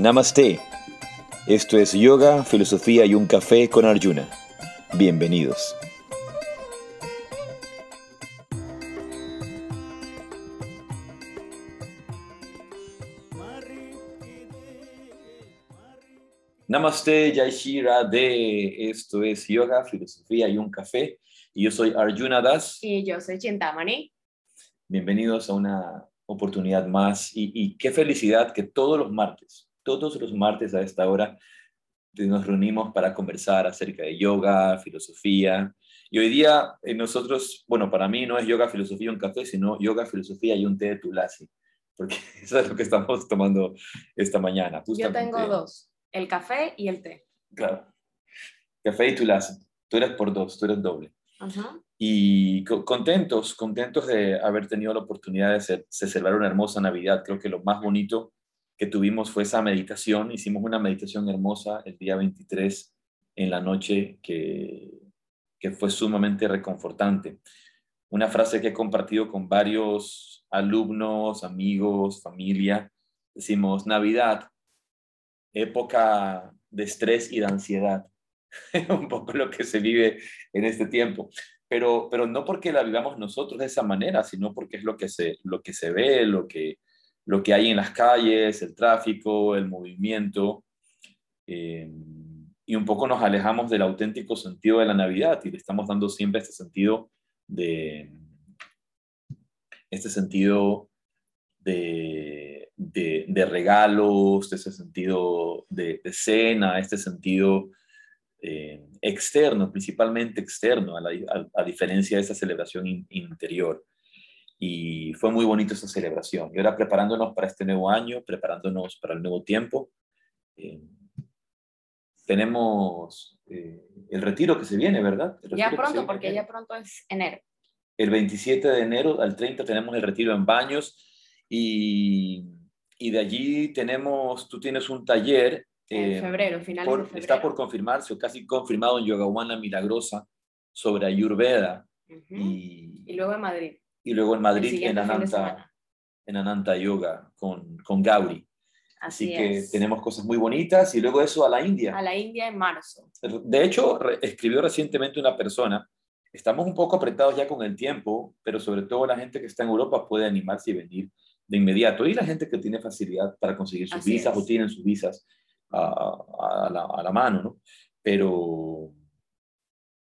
Namaste. Esto es Yoga, Filosofía y un Café con Arjuna. Bienvenidos. Namaste, Jai Shira de Esto es Yoga, Filosofía y un Café. Y yo soy Arjuna Das. Y yo soy Chintamani. Bienvenidos a una oportunidad más. Y, y qué felicidad que todos los martes, todos los martes a esta hora, nos reunimos para conversar acerca de yoga, filosofía. Y hoy día eh, nosotros, bueno, para mí no es yoga, filosofía y un café, sino yoga, filosofía y un té de tulasi, porque eso es lo que estamos tomando esta mañana. Yo tengo dos el café y el té. Claro. Café y tulasi. Tú eres por dos, tú eres doble. Y contentos, contentos de haber tenido la oportunidad de, celebrar una hermosa Navidad. Creo que lo más bonito que tuvimos fue esa meditación. Hicimos una meditación hermosa el día 23 en la noche que, que fue sumamente reconfortante. Una frase que he compartido con varios alumnos, amigos, familia. Decimos, Navidad, época de estrés y de ansiedad. un poco lo que se vive en este tiempo. Pero, pero no porque la vivamos nosotros de esa manera, sino porque es lo que se, lo que se ve, lo que, lo que hay en las calles, el tráfico, el movimiento. Eh, y un poco nos alejamos del auténtico sentido de la Navidad y le estamos dando siempre este sentido de este sentido de de, regalos, ese sentido de, cena, este sentido eh, externo, principalmente externo, a, diferencia de esa celebración interior. Y fue muy bonito esa celebración. Y ahora preparándonos para este nuevo año, preparándonos para el nuevo tiempo, eh, tenemos eh, el retiro que se viene, ¿verdad? Ya pronto, porque ya pronto es enero. El 27 de enero al 30 tenemos el retiro en Baños y y de allí tenemos, tú tienes un taller. En eh, febrero, final de febrero. Está por confirmarse o casi confirmado en Yogawana Milagrosa sobre Ayurveda. y, luego en Madrid. Y luego en Madrid, en Ananta, en Ananta Yoga, con, con Gauri. Así, que tenemos cosas muy bonitas y luego eso a la India. A la India en marzo. De hecho, escribió recientemente una persona, estamos un poco apretados ya con el tiempo, pero sobre todo la gente que está en Europa puede animarse y venir de inmediato. Y la gente que tiene facilidad para conseguir sus visas o tienen sus visas a, la, mano, ¿no? Pero...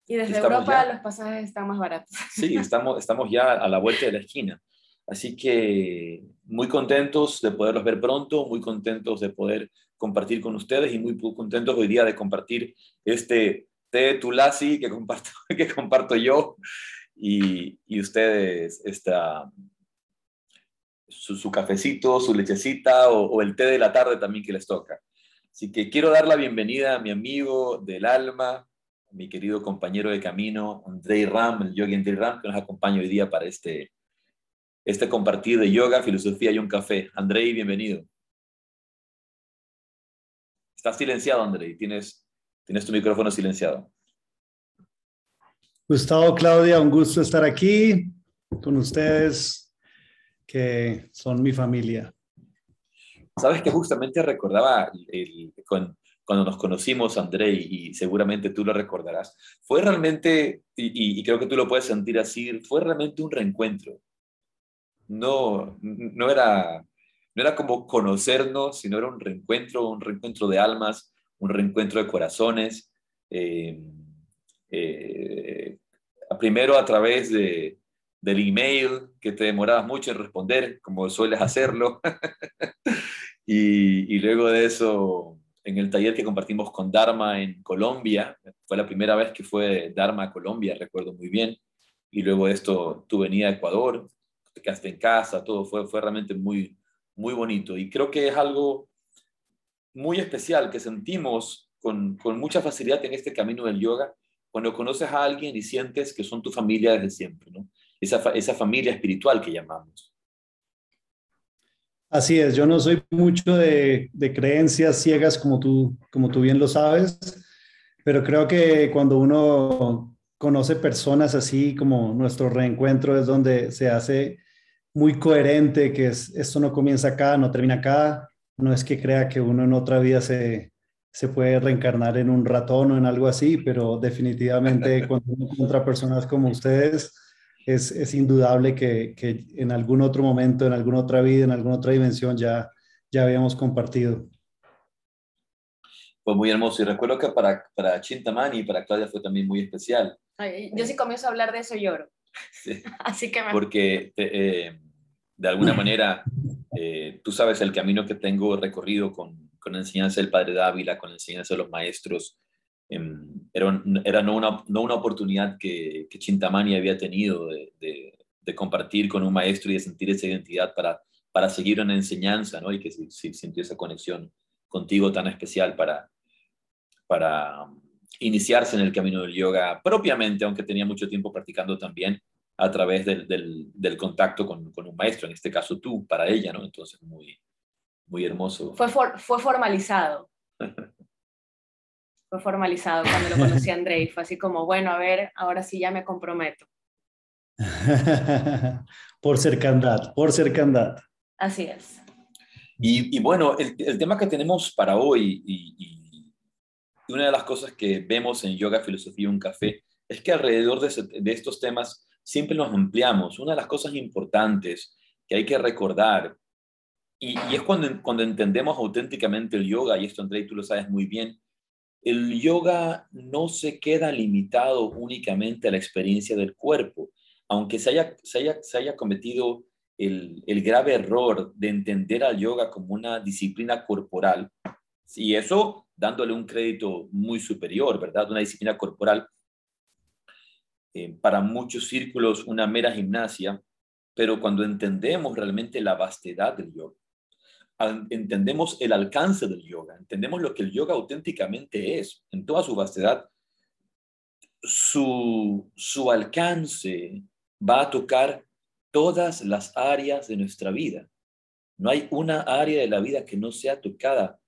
Y desde Europa los pasajes están más baratos. Sí, estamos, estamos ya a la vuelta de la esquina. Así que muy contentos de poderlos ver pronto, muy contentos de poder compartir con ustedes y muy contentos hoy día de compartir este té Tulasi que comparto, que comparto yo y, y ustedes esta, su, cafecito, su lechecita o, el té de la tarde también que les toca. Así que quiero dar la bienvenida a mi amigo del alma, mi querido compañero de camino, Andrei Ram, el yogi Andrei Ram, que nos acompaña hoy día para este, este compartir de yoga, filosofía y un café. Andrei, bienvenido. Estás silenciado, Andrei. Tienes, tienes tu micrófono silenciado. Gustavo, Claudia, un gusto estar aquí con ustedes que son mi familia. Sabes que justamente recordaba cuando nos conocimos, André, y seguramente tú lo recordarás, fue realmente, y, creo que tú lo puedes sentir así, fue realmente un reencuentro. No, no, era, no era como conocernos, sino era un reencuentro, un reencuentro de almas, un reencuentro de corazones. Eh, eh, primero a través de, del email, que te demorabas mucho en responder, como sueles hacerlo. y, luego de eso, en el taller que compartimos con Dharma en Colombia, fue la primera vez que fue Dharma a Colombia, recuerdo muy bien. Y luego de esto, tú venías a Ecuador, te quedaste en casa, todo fue, fue realmente muy, muy bonito. Y creo que es algo muy especial que sentimos con, con mucha facilidad en este camino del yoga, cuando conoces a alguien y sientes que son tu familia desde siempre, ¿no? esa, familia espiritual que llamamos. Así es, yo no soy mucho de, creencias ciegas como tú, como tú bien lo sabes, pero creo que cuando uno conoce personas así como nuestro reencuentro es donde se hace muy coherente que es, esto no comienza acá, no termina acá, no es que crea que uno en otra vida se, se puede reencarnar en un ratón o en algo así, pero definitivamente cuando uno encuentra personas como ustedes, es, es indudable que, que, en algún otro momento, en alguna otra vida, en alguna otra dimensión ya, ya habíamos compartido. Pues muy hermoso. Y recuerdo que para, para Chintamani y para Claudia fue también muy especial. yo sí comienzo a hablar de eso lloro. Sí. Así que Porque eh, de alguna manera eh, tú sabes el camino que tengo recorrido con, con la enseñanza del Padre Dávila, con la enseñanza de los maestros. Em, era, era no, una, no una oportunidad que, que Chintamani había tenido de, de, de, compartir con un maestro y de sentir esa identidad para, para seguir una enseñanza, ¿no? Y que si, sintió esa conexión contigo tan especial para, para iniciarse en el camino del yoga propiamente, aunque tenía mucho tiempo practicando también a través del, del, contacto con, con, un maestro, en este caso tú, para ella, ¿no? Entonces, muy, muy hermoso. Fue, fue formalizado. fue formalizado cuando lo conocí a André y fue así como, bueno, a ver, ahora sí ya me comprometo. por cercandad, por cercandad. Así es. Y, y bueno, el, el, tema que tenemos para hoy y, y y una de las cosas que vemos en Yoga, Filosofía y un Café es que alrededor de, estos temas siempre nos ampliamos. Una de las cosas importantes que hay que recordar, y, es cuando, cuando entendemos auténticamente el yoga, y esto André, tú lo sabes muy bien, el yoga no se queda limitado únicamente a la experiencia del cuerpo, aunque se haya, cometido el, el, grave error de entender al yoga como una disciplina corporal, y eso dándole un crédito muy superior, ¿verdad? Una disciplina corporal. Eh, para muchos círculos una mera gimnasia, pero cuando entendemos realmente la vastedad del yoga, entendemos el alcance del yoga, entendemos lo que el yoga auténticamente es, en toda su vastedad, su, su alcance va a tocar todas las áreas de nuestra vida. No hay una área de la vida que no sea tocada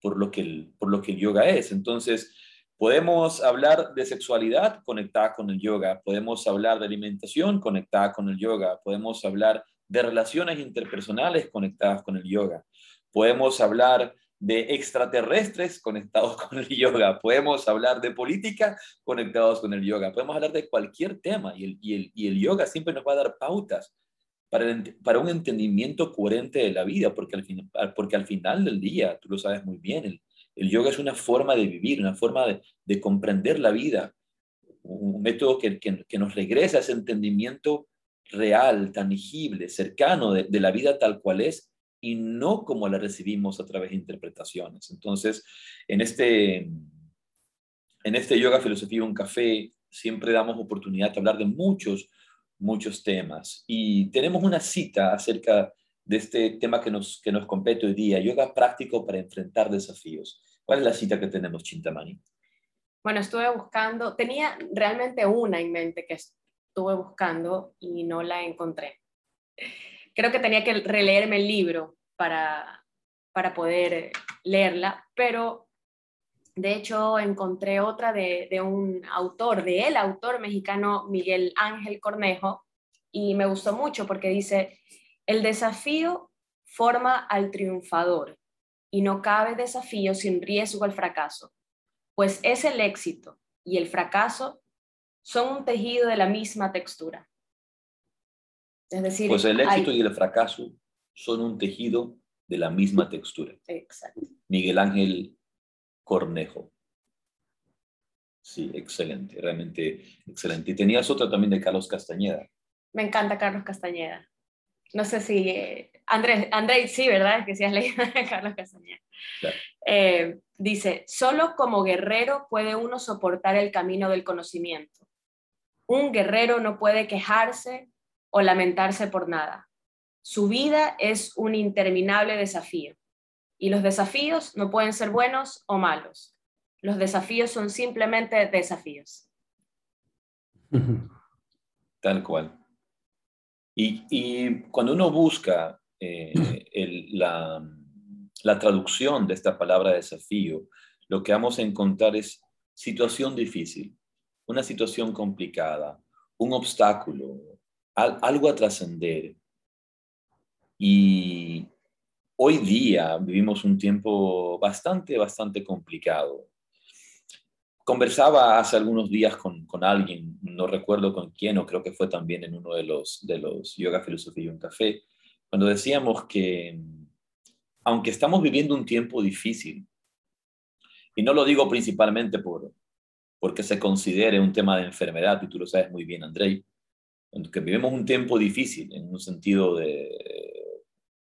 por lo que el, por lo que el yoga es. Entonces, podemos hablar de sexualidad conectada con el yoga, podemos hablar de alimentación conectada con el yoga, podemos hablar de relaciones interpersonales conectadas con el yoga, podemos hablar de extraterrestres conectados con el yoga, podemos hablar de política conectados con el yoga, podemos hablar de cualquier tema y el, y el, y el yoga siempre nos va a dar pautas para, un entendimiento coherente de la vida, porque al, fin, porque al final del día, tú lo sabes muy bien, el, el yoga es una forma de vivir, una forma de, de comprender la vida, un método que, que, nos regresa a ese entendimiento real, tangible, cercano de, de, la vida tal cual es y no como la recibimos a través de interpretaciones. Entonces, en este, en este yoga, filosofía, un café, siempre damos oportunidad de hablar de muchos muchos temas. Y tenemos una cita acerca de este tema que nos, que nos compete hoy día, yoga práctico para enfrentar desafíos. ¿Cuál es la cita que tenemos, Chintamani? Bueno, estuve buscando, tenía realmente una en mente que estuve buscando y no la encontré. Creo que tenía que releerme el libro para, para poder leerla, pero de hecho, encontré otra de, un autor, de el autor mexicano Miguel Ángel Cornejo, y me gustó mucho porque dice, el desafío forma al triunfador y no cabe desafío sin riesgo al fracaso, pues es el éxito y el fracaso son un tejido de la misma textura. Es decir, pues el éxito y el fracaso son un tejido de la misma textura. Exacto. Miguel Ángel Cornejo. Sí, excelente, realmente excelente. Y tenías otra también de Carlos Castañeda. Me encanta Carlos Castañeda. No sé si eh, Andrés, Andrés, sí, ¿verdad? Que sí has leído de Carlos Castañeda. Eh, dice, solo como guerrero puede uno soportar el camino del conocimiento. Un guerrero no puede quejarse o lamentarse por nada. Su vida es un interminable desafío. Y los desafíos no pueden ser buenos o malos. Los desafíos son simplemente desafíos. Tal cual. Y, cuando uno busca eh, la, la traducción de esta palabra desafío, lo que vamos a encontrar es situación difícil, una situación complicada, un obstáculo, algo a trascender. Y hoy día vivimos un tiempo bastante, bastante complicado. Conversaba hace algunos días con, con, alguien, no recuerdo con quién, o creo que fue también en uno de los, de los Yoga Filosofía y un Café, cuando decíamos que aunque estamos viviendo un tiempo difícil, y no lo digo principalmente por, porque se considere un tema de enfermedad, y tú lo sabes muy bien, Andrei, que vivimos un tiempo difícil en un sentido de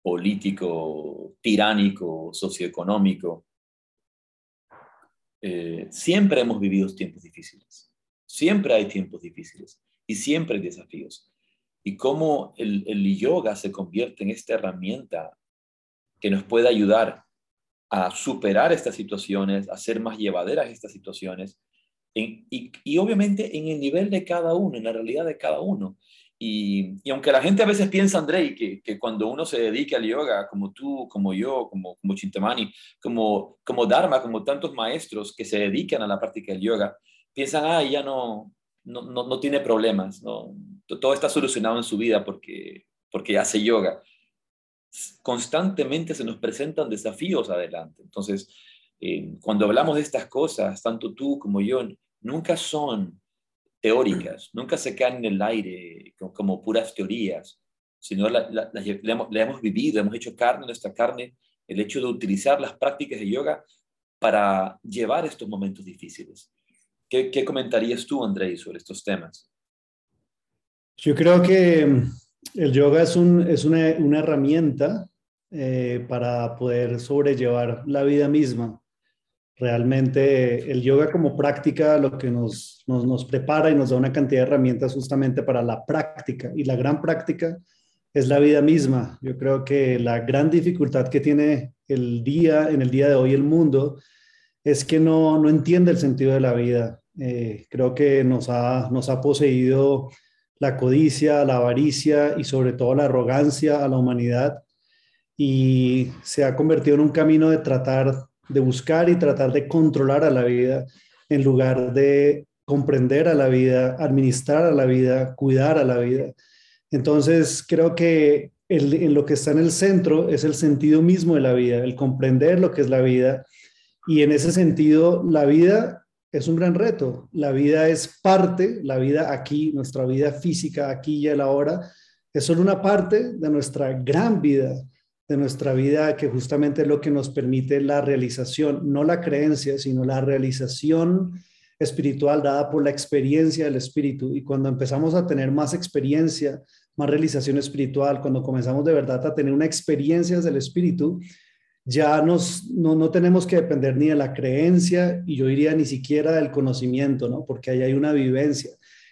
político, tiránico, socioeconómico. Eh, siempre hemos vivido tiempos difíciles, siempre hay tiempos difíciles y siempre hay desafíos. Y cómo el, el yoga se convierte en esta herramienta que nos puede ayudar a superar estas situaciones, a ser más llevaderas estas situaciones, y, y, obviamente en el nivel de cada uno, en la realidad de cada uno. Y, aunque la gente a veces piensa, Andrei, que, que, cuando uno se dedica al yoga, como tú, como yo, como, como Chintamani, como, como Dharma, como tantos maestros que se dedican a la práctica del yoga, piensan, ah, ya no, no, no, tiene problemas, ¿no? todo está solucionado en su vida porque, porque hace yoga. Constantemente se nos presentan desafíos adelante. Entonces, eh, cuando hablamos de estas cosas, tanto tú como yo, nunca son teóricas, nunca se quedan en el aire como, puras teorías, sino la, la, hemos, vivido, hemos hecho carne nuestra carne, el hecho de utilizar las prácticas de yoga para llevar estos momentos difíciles. ¿Qué, qué comentarías tú, Andrei, sobre estos temas? Yo creo que mm, el yoga es, un, es una, una, herramienta eh, para poder sobrellevar la vida misma. Realmente el yoga como práctica lo que nos, nos, prepara y nos da una cantidad de herramientas justamente para la práctica. Y la gran práctica es la vida misma. Yo creo que la gran dificultad que tiene el día, en el día de hoy el mundo, es que no, no entiende el sentido de la vida. Eh, creo que nos ha, nos ha poseído la codicia, la avaricia y sobre todo la arrogancia a la humanidad y se ha convertido en un camino de tratar de buscar y tratar de controlar a la vida en lugar de comprender a la vida, administrar a la vida, cuidar a la vida. Entonces, creo que en lo que está en el centro es el sentido mismo de la vida, el comprender lo que es la vida. Y en ese sentido, la vida es un gran reto. La vida es parte, la vida aquí, nuestra vida física aquí y ahora, es solo una parte de nuestra gran vida de nuestra vida que justamente es lo que nos permite la realización, no la creencia, sino la realización espiritual dada por la experiencia del espíritu. Y cuando empezamos a tener más experiencia, más realización espiritual, cuando comenzamos de verdad a tener una experiencia del espíritu, ya nos, no, no, tenemos que depender ni de la creencia y yo diría ni siquiera del conocimiento, ¿no? Porque ahí hay una vivencia.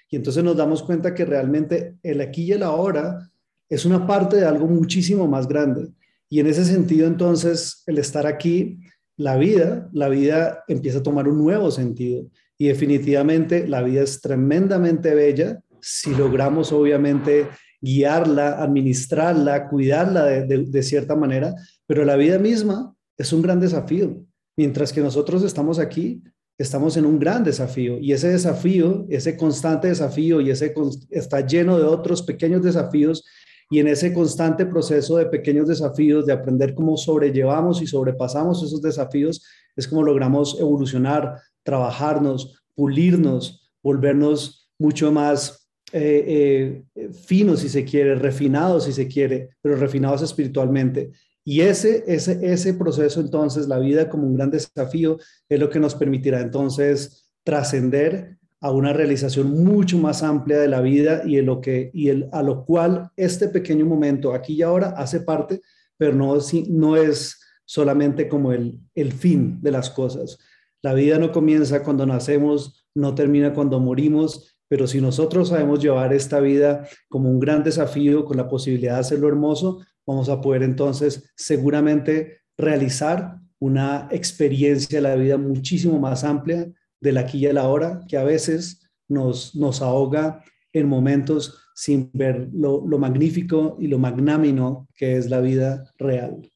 Y entonces nos damos cuenta que realmente el aquí y el ahora es una parte de algo muchísimo más grande. Y en ese sentido, entonces, el estar aquí, la vida, la vida empieza a tomar un nuevo sentido. Y definitivamente la vida es tremendamente bella si logramos, obviamente, guiarla, administrarla, cuidarla de, cierta manera, pero la vida misma es un gran desafío. Mientras que nosotros estamos aquí, estamos en un gran desafío y ese desafío, ese constante desafío y ese está lleno de otros pequeños desafíos y en ese constante proceso de pequeños desafíos, de aprender cómo sobrellevamos y sobrepasamos esos desafíos, es como logramos evolucionar, trabajarnos, pulirnos, volvernos mucho más eh, eh, finos, si se quiere, refinados, si se quiere, pero refinados espiritualmente. Y ese, ese, ese proceso, entonces, la vida como un gran desafío, es lo que nos permitirá entonces trascender a una realización mucho más amplia de la vida y, lo que, y el, a lo cual este pequeño momento aquí y ahora hace parte, pero no, no es solamente como el, el fin de las cosas. La vida no comienza cuando nacemos, no termina cuando morimos, pero si nosotros sabemos llevar esta vida como un gran desafío con la posibilidad de hacerlo hermoso, vamos a poder entonces seguramente realizar una experiencia de la vida muchísimo más amplia del aquí y el ahora, que a veces nos, nos ahoga en momentos sin ver lo, magnífico y lo magnámino que es la vida real.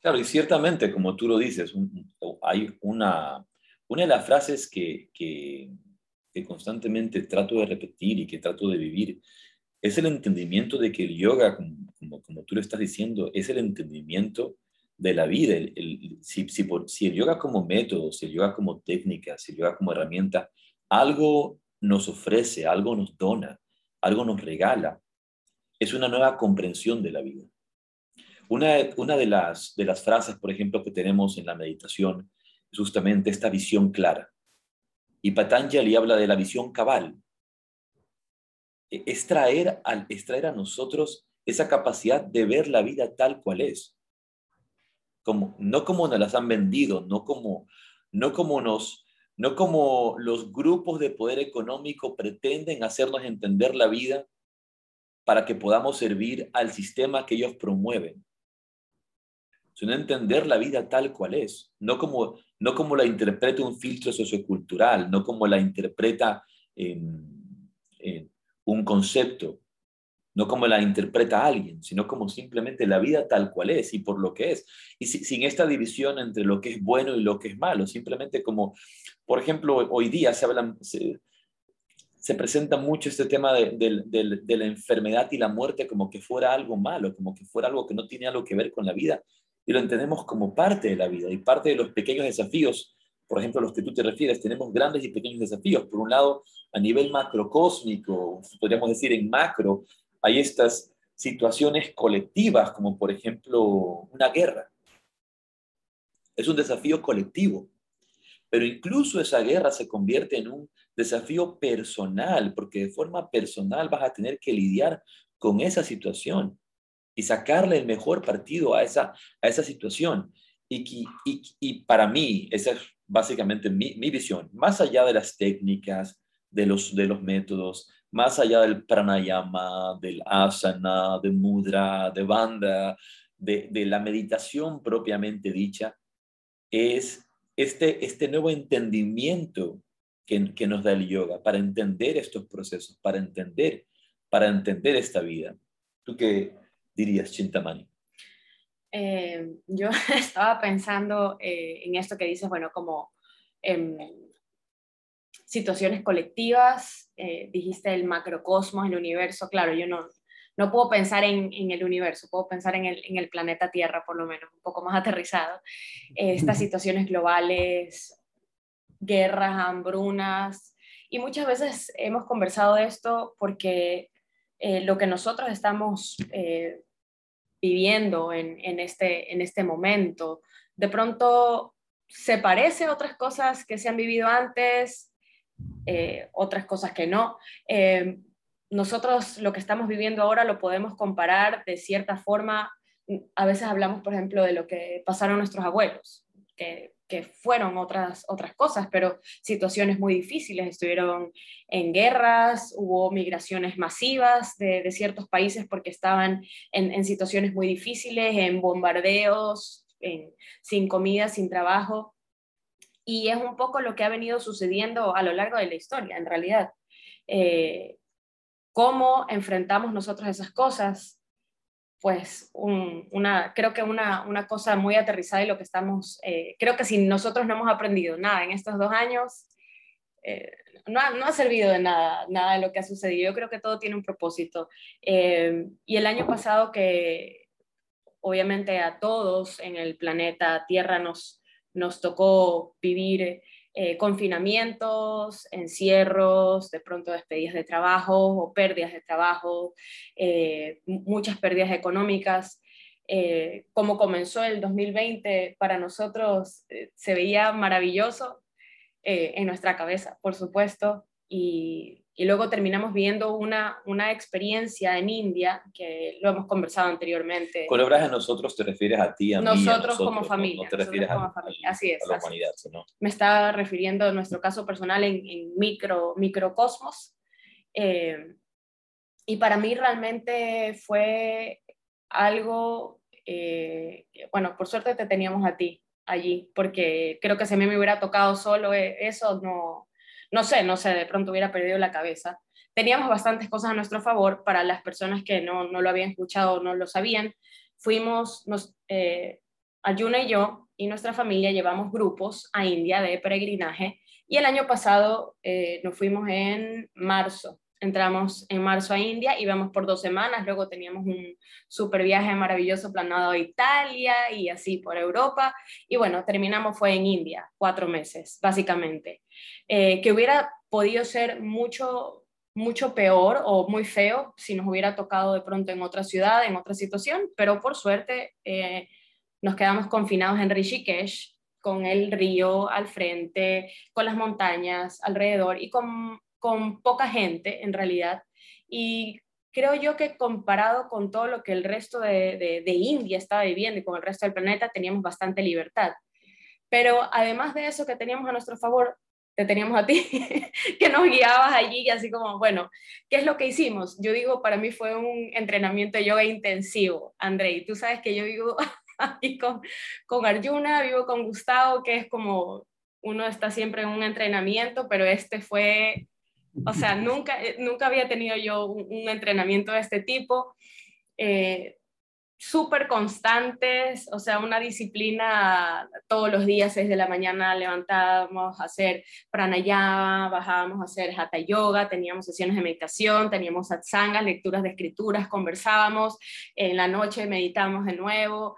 Claro, y ciertamente, como tú lo dices, hay una, una de las frases que, que, que, constantemente trato de repetir y que trato de vivir, es el entendimiento de que el yoga, como, como tú lo estás diciendo, es el entendimiento de la vida. Si, si, si el yoga como método, si el yoga como técnica, si el yoga como herramienta, algo nos ofrece, algo nos dona, algo nos regala, es una nueva comprensión de la vida. Una, una de, las, de las frases, por ejemplo, que tenemos en la meditación es justamente esta visión clara. Y Patanjali habla de la visión cabal. E, es traer, al, extraer a nosotros esa capacidad de ver la vida tal cual es. No como nos las han vendido, no como, no como nos, no como los grupos de poder económico pretenden hacernos entender la vida para que podamos servir al sistema que ellos promueven, sino entender la vida tal cual es, no como, no como la interpreta un filtro sociocultural, no como la interpreta un concepto, no como la interpreta alguien, sino como simplemente la vida tal cual es y por lo que es. Y sin esta división entre lo que es bueno y lo que es malo, simplemente como, por ejemplo, hoy día se hablan, se presenta mucho este tema de, la enfermedad y la muerte como que fuera algo malo, como que fuera algo que no tiene algo que ver con la vida, y lo entendemos como parte de la vida y parte de los pequeños desafíos, por ejemplo, a los que tú te refieres, tenemos grandes y pequeños desafíos. Por un lado, a nivel macrocósmico, podríamos decir en macro, hay estas situaciones colectivas, como por ejemplo una guerra. Es un desafío colectivo, pero incluso esa guerra se convierte en un desafío personal, porque de forma personal vas a tener que lidiar con esa situación y sacarle el mejor partido a esa, a esa situación. Y, y, y para mí, esa es básicamente mi, mi, visión, más allá de las técnicas, de los, de los métodos, más allá del pranayama, del asana, de mudra, de banda, de, de la meditación propiamente dicha, es este, este nuevo entendimiento que, nos da el yoga para entender estos procesos, para entender, para entender esta vida. ¿Tú qué dirías, Chintamani? Eh, yo estaba pensando eh, en esto que dices, bueno, como em, situaciones colectivas, eh, dijiste el macrocosmos, el universo, claro, yo no, no puedo pensar en, en, el universo, puedo pensar en el, en el, planeta Tierra por lo menos, un poco más aterrizado. estas situaciones globales, guerras, hambrunas, y muchas veces hemos conversado de esto porque eh, lo que nosotros estamos eh, viviendo en, en, este, en este momento, de pronto se parece a otras cosas que se han vivido antes, eh, otras cosas que no. nosotros lo que estamos viviendo ahora lo podemos comparar de cierta forma. A veces hablamos, por ejemplo, de lo que pasaron nuestros abuelos, que que fueron otras, otras cosas, pero situaciones muy difíciles. Estuvieron en guerras, hubo migraciones masivas de, ciertos países porque estaban en, situaciones muy difíciles, en bombardeos, sin comida, sin trabajo. Y es un poco lo que ha venido sucediendo a lo largo de la historia, en realidad. Eh, ¿Cómo enfrentamos nosotros esas cosas? pues una, creo que una, una, cosa muy aterrizada y lo que estamos, eh, creo que si nosotros no hemos aprendido nada en estos dos años, eh, no, ha, no, ha, servido de nada, nada de lo que ha sucedido. Yo creo que todo tiene un propósito. Y el año pasado que obviamente a todos en el planeta Tierra nos, nos tocó vivir eh, confinamientos, encierros, de pronto despedidas de trabajo o pérdidas de trabajo, eh, muchas pérdidas económicas. Eh, como comenzó el 2020, para nosotros se veía maravilloso en nuestra cabeza, por supuesto, y, y luego terminamos viendo una, una experiencia en India, que lo hemos conversado anteriormente. Cuando hablas de nosotros, te refieres a ti, a nosotros, mí, a nosotros como familia. No, te refieres a, familia. Así es, la humanidad, ¿no? Me estaba refiriendo a nuestro caso personal en, en micro, microcosmos. Eh, y para mí realmente fue algo, eh, bueno, por suerte te teníamos a ti allí, porque creo que si a mí me hubiera tocado solo eh, eso, no, no sé, no sé, de pronto hubiera perdido la cabeza. Teníamos bastantes cosas a nuestro favor para las personas que no, lo habían escuchado o no lo sabían. Fuimos, nos, eh, Ayuna y yo y nuestra familia llevamos grupos a India de peregrinaje y el año pasado eh, nos fuimos en marzo entramos en marzo a India, íbamos por dos semanas, luego teníamos un super viaje maravilloso planado a Italia y así por Europa. Y bueno, terminamos fue en India, cuatro meses, básicamente. Eh, que hubiera podido ser mucho, mucho peor o muy feo si nos hubiera tocado de pronto en otra ciudad, en otra situación, pero por suerte eh, nos quedamos confinados en Rishikesh, con el río al frente, con las montañas alrededor y con con poca gente en realidad. Y creo yo que comparado con todo lo que el resto de, India estaba viviendo y con el resto del planeta, teníamos bastante libertad. Pero además de eso que teníamos a nuestro favor, te teníamos a ti, que nos guiabas allí y así como, bueno, ¿qué es lo que hicimos? Yo digo, para mí fue un entrenamiento de yoga intensivo, Andrei. Tú sabes que yo vivo aquí con, con Arjuna, vivo con Gustavo, que es como uno está siempre en un entrenamiento, pero este fue o sea, nunca, eh, nunca había tenido yo un, entrenamiento de este tipo. Eh, súper constantes, o sea, una disciplina todos los días, desde la mañana levantábamos a hacer pranayama, bajábamos a hacer hatha yoga, teníamos sesiones de meditación, teníamos satsangas, lecturas de escrituras, conversábamos, en la noche meditábamos de nuevo,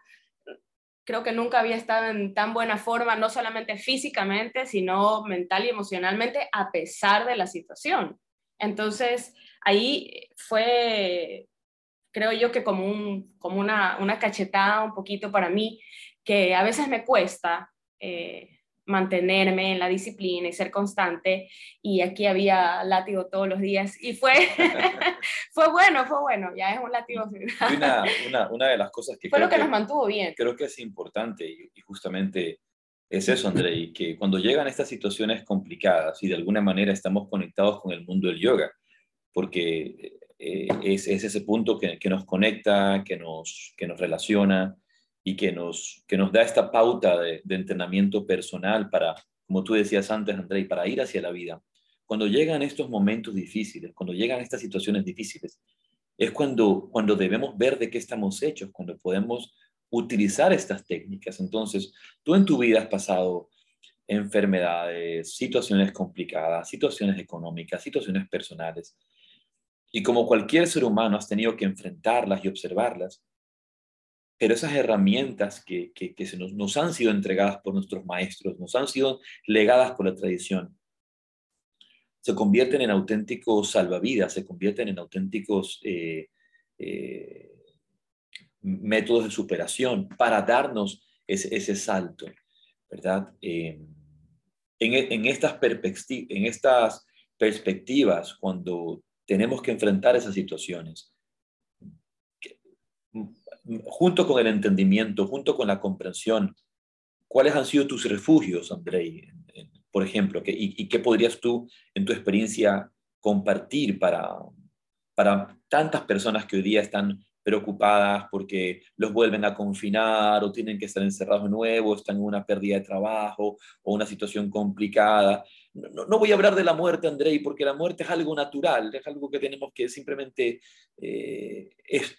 creo que nunca había estado en tan buena forma, no solamente físicamente, sino mental y emocionalmente, a pesar de la situación. Entonces, ahí fue, creo yo que como, un, como una, una cachetada un poquito para mí, que a veces me cuesta. Eh, mantenerme en la disciplina y ser constante. Y aquí había látigo todos los días y fue, fue bueno, fue bueno, ya es un látigo. Una, una, una, de las cosas que... Fue lo que, nos mantuvo bien. Creo que es importante y, justamente es eso, André, que cuando llegan estas situaciones complicadas y de alguna manera estamos conectados con el mundo del yoga, porque eh, es, es, ese punto que, que, nos conecta, que nos, que nos relaciona, y que nos, que nos da esta pauta de, entrenamiento personal para, como tú decías antes, André, para ir hacia la vida. Cuando llegan estos momentos difíciles, cuando llegan estas situaciones difíciles, es cuando, cuando debemos ver de qué estamos hechos, cuando podemos utilizar estas técnicas. Entonces, tú en tu vida has pasado enfermedades, situaciones complicadas, situaciones económicas, situaciones personales. Y como cualquier ser humano has tenido que enfrentarlas y observarlas pero esas herramientas que, se nos, han sido entregadas por nuestros maestros, nos han sido legadas por la tradición, se convierten en auténticos salvavidas, se convierten en auténticos eh, eh, métodos de superación para darnos ese, salto, ¿verdad? Eh, en estas perspectivas, cuando tenemos que enfrentar esas situaciones, junto con el entendimiento, junto con la comprensión, ¿cuáles han sido tus refugios, Andrei, por ejemplo? y, qué podrías tú, en tu experiencia, compartir para, para tantas personas que hoy día están preocupadas porque los vuelven a confinar o tienen que estar encerrados de nuevo, están en una pérdida de trabajo o una situación complicada. No, voy a hablar de la muerte, Andrei, porque la muerte es algo natural, es algo que tenemos que simplemente eh,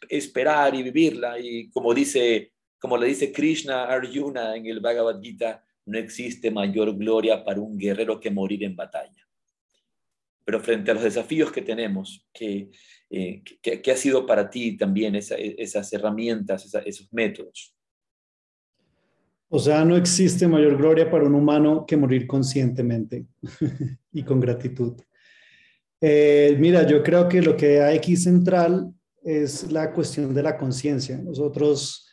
esperar y vivirla. Y como, dice, como le dice Krishna Arjuna en el Bhagavad Gita, no existe mayor gloria para un guerrero que morir en batalla. Pero frente a los desafíos que tenemos, que eh, ¿qué, ha sido para ti también esas herramientas, esos métodos? O sea, no existe mayor gloria para un humano que morir conscientemente y con gratitud. Eh, mira, yo creo que lo que hay aquí central es la cuestión de la conciencia. Nosotros,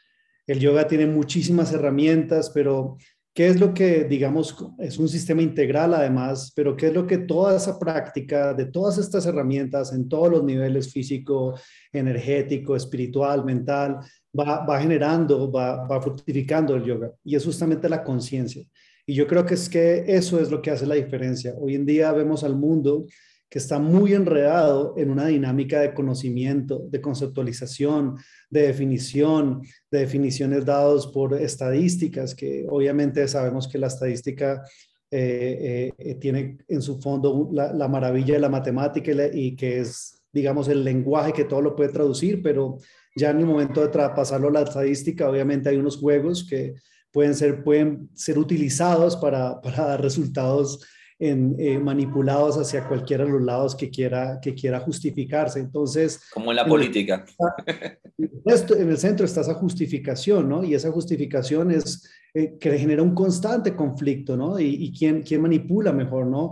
el yoga tiene muchísimas herramientas, pero ¿Qué es lo que, digamos, es un sistema integral además, pero qué es lo que toda esa práctica de todas estas herramientas en todos los niveles físico, energético, espiritual, mental, va, va generando, va, va fructificando el yoga? Y es justamente la conciencia. Y yo creo que es que eso es lo que hace la diferencia. Hoy en día vemos al mundo que está muy enredado en una dinámica de conocimiento, de conceptualización, de definición, de definiciones dadas por estadísticas, que obviamente sabemos que la estadística eh, eh, tiene en su fondo la, maravilla de la matemática y, que es, digamos, el lenguaje que todo lo puede traducir, pero ya en el momento de pasarlo a la estadística, obviamente hay unos juegos que pueden ser, pueden ser utilizados para, para dar resultados en, eh, manipulados hacia cualquiera de los lados que quiera, que quiera justificarse. Entonces... Como en la política. en el centro está esa justificación, ¿no? Y esa justificación es eh, que genera un constante conflicto, ¿no? Y, y quién, quién manipula mejor, ¿no?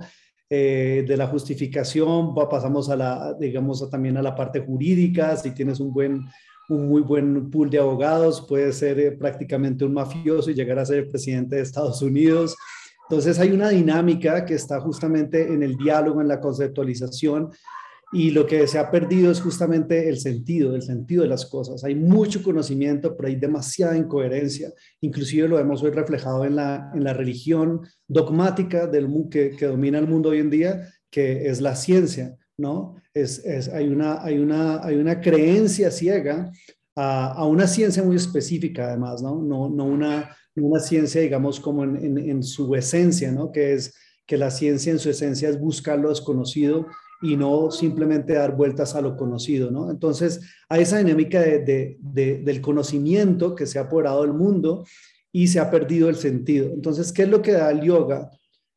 Eh, de la justificación pasamos a la, digamos, también a la parte jurídica, si tienes un buen un muy buen pool de abogados, puede ser prácticamente un mafioso y llegar a ser el presidente de Estados Unidos. Entonces hay una dinámica que está justamente en el diálogo, en la conceptualización y lo que se ha perdido es justamente el sentido, el sentido de las cosas. Hay mucho conocimiento, pero hay demasiada incoherencia. Inclusive lo hemos hoy reflejado en la, en la religión dogmática que, que domina el mundo hoy en día, que es la ciencia, ¿no? Es, es, hay, una, hay, una, hay una creencia ciega a, a, una ciencia muy específica, además, ¿no? No, no una, una ciencia, digamos, como en, en, su esencia, ¿no? Que es que la ciencia en su esencia es buscar lo desconocido y no simplemente dar vueltas a lo conocido, ¿no? Entonces, hay esa dinámica de, de, del conocimiento que se ha apoderado del mundo y se ha perdido el sentido. Entonces, ¿qué es lo que da el yoga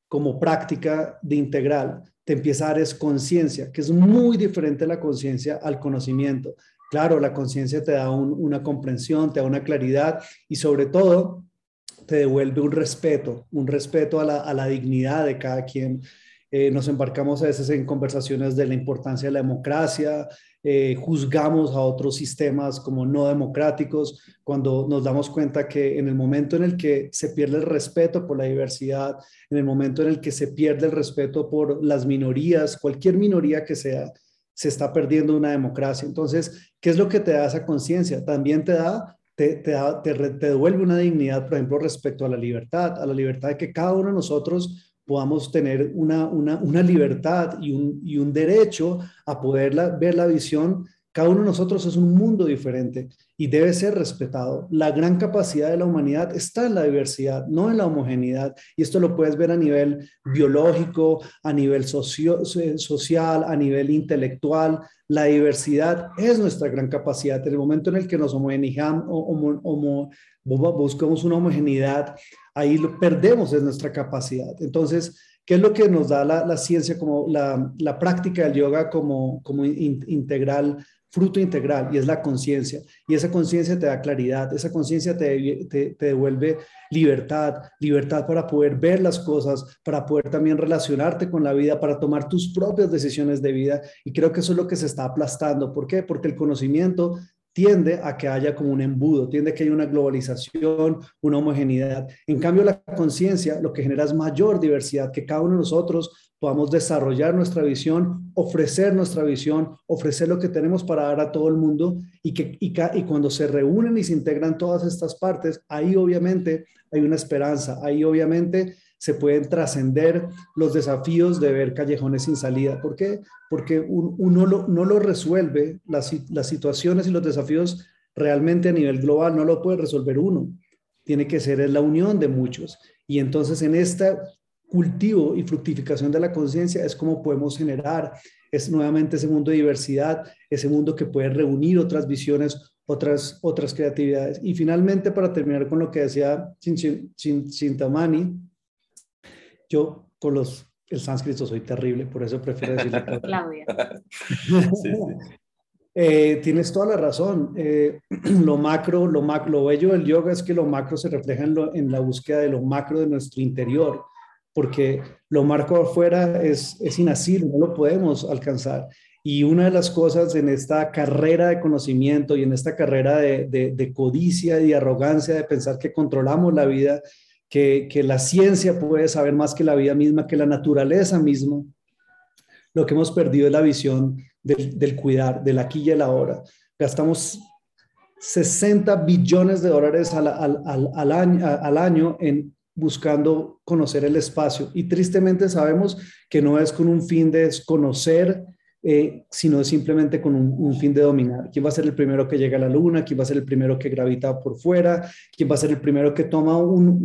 como práctica de integral? Te empieza a dar es conciencia, que es muy diferente la conciencia al conocimiento. Claro, la conciencia te da una comprensión, te da una claridad y sobre todo te devuelve un respeto, un respeto a la, dignidad de cada quien. Eh, nos embarcamos a veces en conversaciones de la importancia de la democracia, eh, juzgamos a otros sistemas como no democráticos, cuando nos damos cuenta que en el momento en el que se pierde el respeto por la diversidad, en el momento en el que se pierde el respeto por las minorías, cualquier minoría que sea, se está perdiendo una democracia. Entonces, ¿qué es lo que te da esa conciencia? También te da te, te, devuelve una dignidad, por ejemplo, respecto a la libertad, a la libertad de que cada uno de nosotros podamos tener una, una, una libertad y un, y un derecho a poder ver la visión cada uno de nosotros es un mundo diferente y debe ser respetado. La gran capacidad de la humanidad está en la diversidad, no en la homogeneidad. Y esto lo puedes ver a nivel biológico, a nivel social, a nivel intelectual. La diversidad es nuestra gran capacidad. En el momento en el que nos homogeneizamos, buscamos una homogeneidad, ahí lo perdemos en nuestra capacidad. Entonces, ¿Qué es lo que nos da la, ciencia como la, la, práctica del yoga como, como integral fruto integral y es la conciencia. Y esa conciencia te da claridad, esa conciencia te, te, devuelve libertad, libertad para poder ver las cosas, para poder también relacionarte con la vida, para tomar tus propias decisiones de vida. Y creo que eso es lo que se está aplastando. ¿Por qué? Porque el conocimiento tiende a que haya como un embudo, tiende a que haya una globalización, una homogeneidad. En cambio, la conciencia lo que genera es mayor diversidad, que cada uno de nosotros podamos desarrollar nuestra visión, ofrecer nuestra visión, ofrecer lo que tenemos para dar a todo el mundo y que y, y cuando se reúnen y se integran todas estas partes, ahí obviamente hay una esperanza, ahí obviamente se pueden trascender los desafíos de ver callejones sin salida. ¿Por qué? Porque uno no lo resuelve, las, las situaciones y los desafíos realmente a nivel global no lo puede resolver uno. Tiene que ser la unión de muchos. Y entonces en esta cultivo y fructificación de la conciencia es como podemos generar es nuevamente ese mundo de diversidad, ese mundo que puede reunir otras visiones, otras, otras creatividades. Y finalmente, para terminar con lo que decía Chintamani, yo con los, el sánscrito soy terrible, por eso prefiero decirle Claudia. Eh, tienes toda la razón. Eh, lo macro, lo macro, lo bello del yoga es que lo macro se refleja en, en la búsqueda de lo macro de nuestro interior porque lo marco afuera es, es inasible, no lo podemos alcanzar. Y una de las cosas en esta carrera de conocimiento y en esta carrera de, codicia y arrogancia de pensar que controlamos la vida, que, que, la ciencia puede saber más que la vida misma, que la naturaleza misma, lo que hemos perdido es la visión del, del cuidar, del aquí y el ahora. Gastamos 60 billones de dólares al, al, al, al año en buscando conocer el espacio. Y tristemente sabemos que no es con un fin de conocer, eh, sino simplemente con un, fin de dominar. ¿Quién va a ser el primero que llega a la luna? ¿Quién va a ser el primero que gravita por fuera? ¿Quién va a ser el primero que toma un,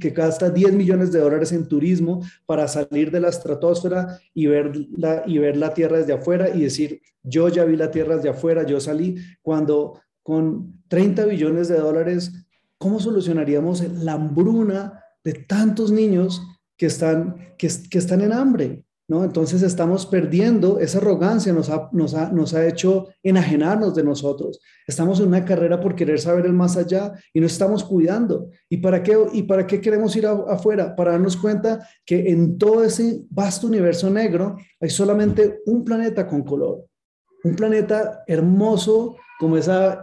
que gasta 10 millones de dólares en turismo para salir de la estratosfera y ver la, y ver la Tierra desde afuera y decir, yo ya vi la Tierra desde afuera, yo salí cuando con 30 billones de dólares, ¿cómo solucionaríamos la hambruna de tantos niños que están, que, están en hambre, ¿no? Entonces estamos perdiendo, esa arrogancia nos ha, nos, ha, nos ha hecho enajenarnos de nosotros. Estamos en una carrera por querer saber el más allá y no estamos cuidando. ¿Y para qué, y para qué queremos ir afuera? Para darnos cuenta que en todo ese vasto universo negro hay solamente un planeta con color, un planeta hermoso como esa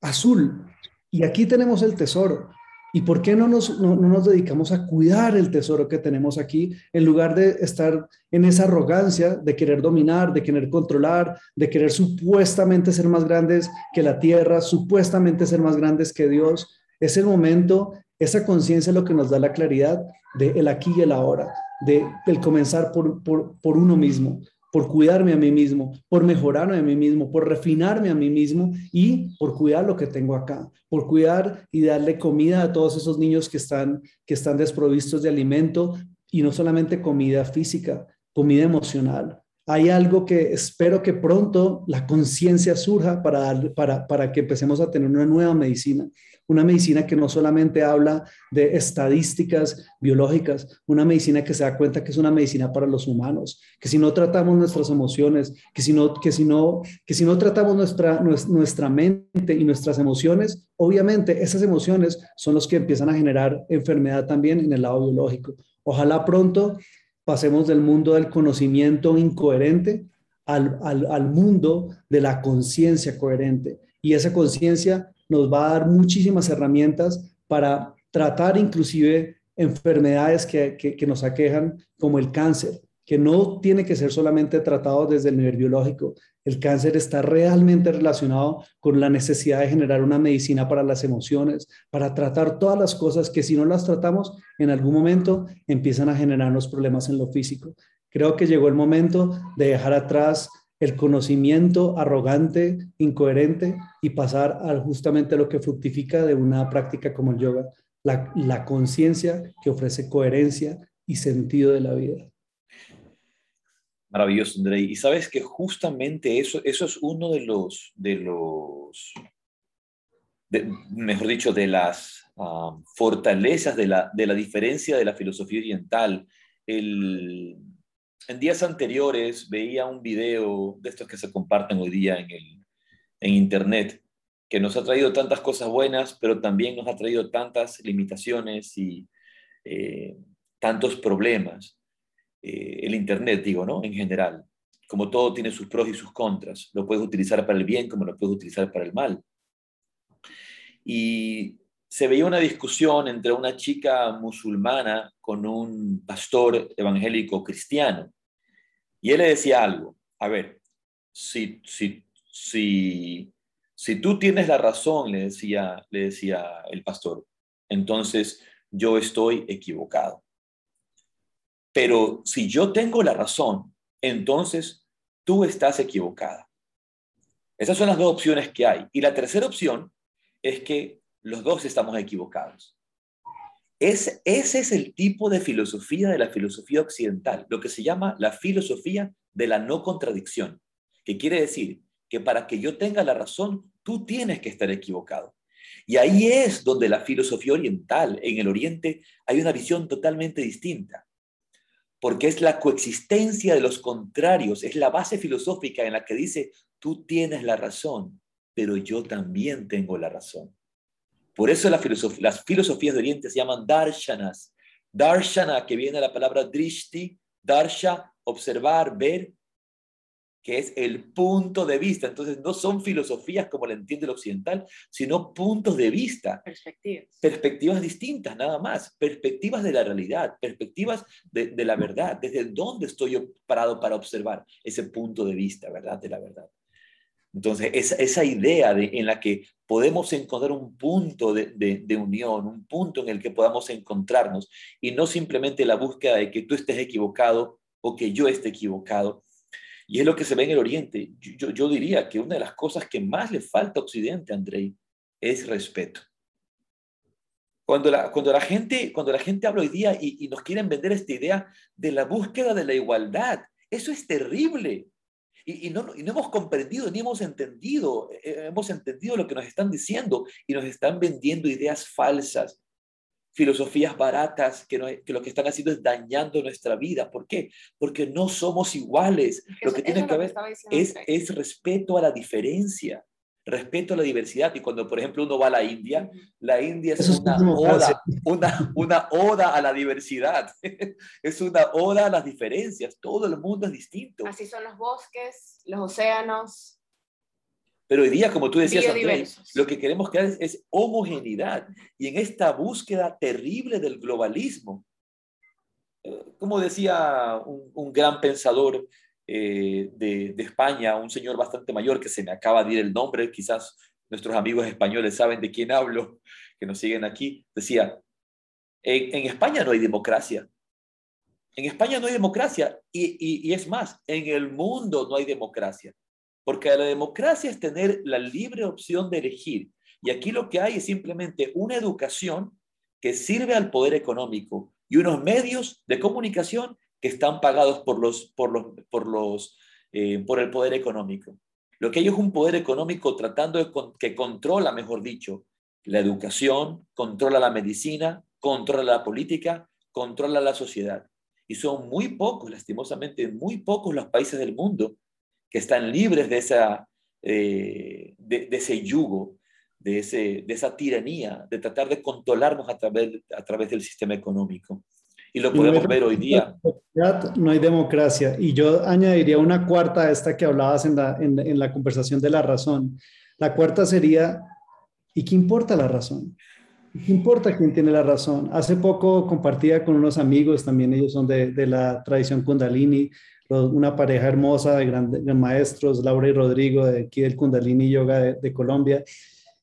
azul. Y aquí tenemos el tesoro. ¿Y por qué no nos, no, nos dedicamos a cuidar el tesoro que tenemos aquí en lugar de estar en esa arrogancia de querer dominar, de querer controlar, de querer supuestamente ser más grandes que la tierra, supuestamente ser más grandes que Dios? Es el momento, esa conciencia lo que nos da la claridad de el aquí y el ahora, de el comenzar por, por uno mismo, por cuidarme a mí mismo, por mejorarme a mí mismo, por refinarme a mí mismo y por cuidar lo que tengo acá, por cuidar y darle comida a todos esos niños que están, que están desprovistos de alimento y no solamente comida física, comida emocional. Hay algo que espero que pronto la conciencia surja para, para, para que empecemos a tener una nueva medicina, una medicina que no solamente habla de estadísticas biológicas, una medicina que se da cuenta que es una medicina para los humanos, que si no tratamos nuestras emociones, que si no, que si no, que si no tratamos nuestra, nuestra mente y nuestras emociones, obviamente esas emociones son los que empiezan a generar enfermedad también en el lado biológico. Ojalá pronto pasemos del mundo del conocimiento incoherente al, al, al mundo de la conciencia coherente. Y esa conciencia nos va a dar muchísimas herramientas para tratar inclusive enfermedades que, que, nos aquejan, como el cáncer, que no tiene que ser solamente tratado desde el nivel biológico. El cáncer está realmente relacionado con la necesidad de generar una medicina para las emociones, para tratar todas las cosas que si no las tratamos, en algún momento empiezan a generarnos problemas en lo físico. Creo que llegó el momento de dejar atrás el conocimiento arrogante, incoherente y pasar a justamente lo que fructifica de una práctica como el yoga, la, la conciencia que ofrece coherencia y sentido de la vida. Maravilloso, Andrei. Y sabes que justamente eso, eso es uno de los, de los mejor dicho, de las ah, fortalezas de la, de la diferencia de la filosofía oriental. El, en días anteriores veía un video de estos que se comparten hoy día en, el, en Internet, que nos ha traído tantas cosas buenas, pero también nos ha traído tantas limitaciones y eh, tantos problemas. Eh, el Internet, digo, ¿no? En general. Como todo tiene sus pros y sus contras. Lo puedes utilizar para el bien como lo puedes utilizar para el mal. Y se veía una discusión entre una chica musulmana con un pastor evangélico cristiano. Y él le decía algo, a ver, si, si, si, si tú tienes la razón, le decía, le decía el pastor, entonces yo estoy equivocado. Pero si yo tengo la razón, entonces tú estás equivocada. Esas son las dos opciones que hay. Y la tercera opción es que los dos estamos equivocados. Es, ese es el tipo de filosofía de la filosofía occidental, lo que se llama la filosofía de la no contradicción, que quiere decir que para que yo tenga la razón, tú tienes que estar equivocado. Y ahí es donde la filosofía oriental, en el oriente, hay una visión totalmente distinta, porque es la coexistencia de los contrarios, es la base filosófica en la que dice, tú tienes la razón, pero yo también tengo la razón. Por eso las filosofías de Oriente se llaman darshanas. Darshana, que viene de la palabra drishti, darsha, observar, ver, que es el punto de vista. Entonces, no son filosofías como la entiende el occidental, sino puntos de vista. Perspectivas. Perspectivas distintas, nada más. Perspectivas de la realidad, perspectivas de, de la verdad. Desde dónde estoy yo parado para observar ese punto de vista, ¿verdad? De la verdad. Entonces, esa, esa idea de, en la que podemos encontrar un punto de, de, unión, un punto en el que podamos encontrarnos y no simplemente la búsqueda de que tú estés equivocado o que yo esté equivocado. Y es lo que se ve en el Oriente. Yo, yo diría que una de las cosas que más le falta a Occidente, Andrei, es respeto. Cuando la, cuando la, gente, cuando la gente habla hoy día y, y nos quieren vender esta idea de la búsqueda de la igualdad, eso es terrible. Y, no, hemos comprendido ni hemos entendido, eh, hemos entendido lo que nos están diciendo y nos están vendiendo ideas falsas. filosofías baratas que, lo que están haciendo es dañando nuestra vida. ¿Por qué? Porque no somos iguales. lo que tiene que haber es, es respeto a la diferencia respeto a la diversidad. Y cuando, por ejemplo, uno va a la India, la India es una oda, una, una oda a la diversidad, es una oda a las diferencias, todo el mundo es distinto. Así son los bosques, los océanos. Pero hoy día, como tú decías, lo que queremos crear es, homogeneidad. Y en esta búsqueda terrible del globalismo, eh, como decía un, un gran pensador, eh, de, España, un señor bastante mayor que se me acaba de ir el nombre, quizás nuestros amigos españoles saben de quién hablo, que nos siguen aquí, decía, en, España no hay democracia. En España no hay democracia y, y, es más, en el mundo no hay democracia, porque la democracia es tener la libre opción de elegir. Y aquí lo que hay es simplemente una educación que sirve al poder económico y unos medios de comunicación que están pagados por, los, por, los, por, los, eh, por el poder económico. Lo que hay es un poder económico tratando de que controla, mejor dicho, la educación, controla la medicina, controla la política, controla la sociedad. Y son muy pocos, lastimosamente, muy pocos los países del mundo que están libres de, esa, eh, de, ese yugo, de, ese, de esa tiranía, de tratar de controlarnos a través, a través del sistema económico y lo podemos ver hoy día. No hay democracia. Y yo añadiría una cuarta a esta que hablabas en la, en, la conversación de la razón. La cuarta sería, ¿y qué importa la razón? ¿Qué importa quién tiene la razón? Hace poco compartía con unos amigos, también ellos son de, de la tradición Kundalini, una pareja hermosa de grandes maestros, Laura y Rodrigo, de aquí del Kundalini Yoga de, de Colombia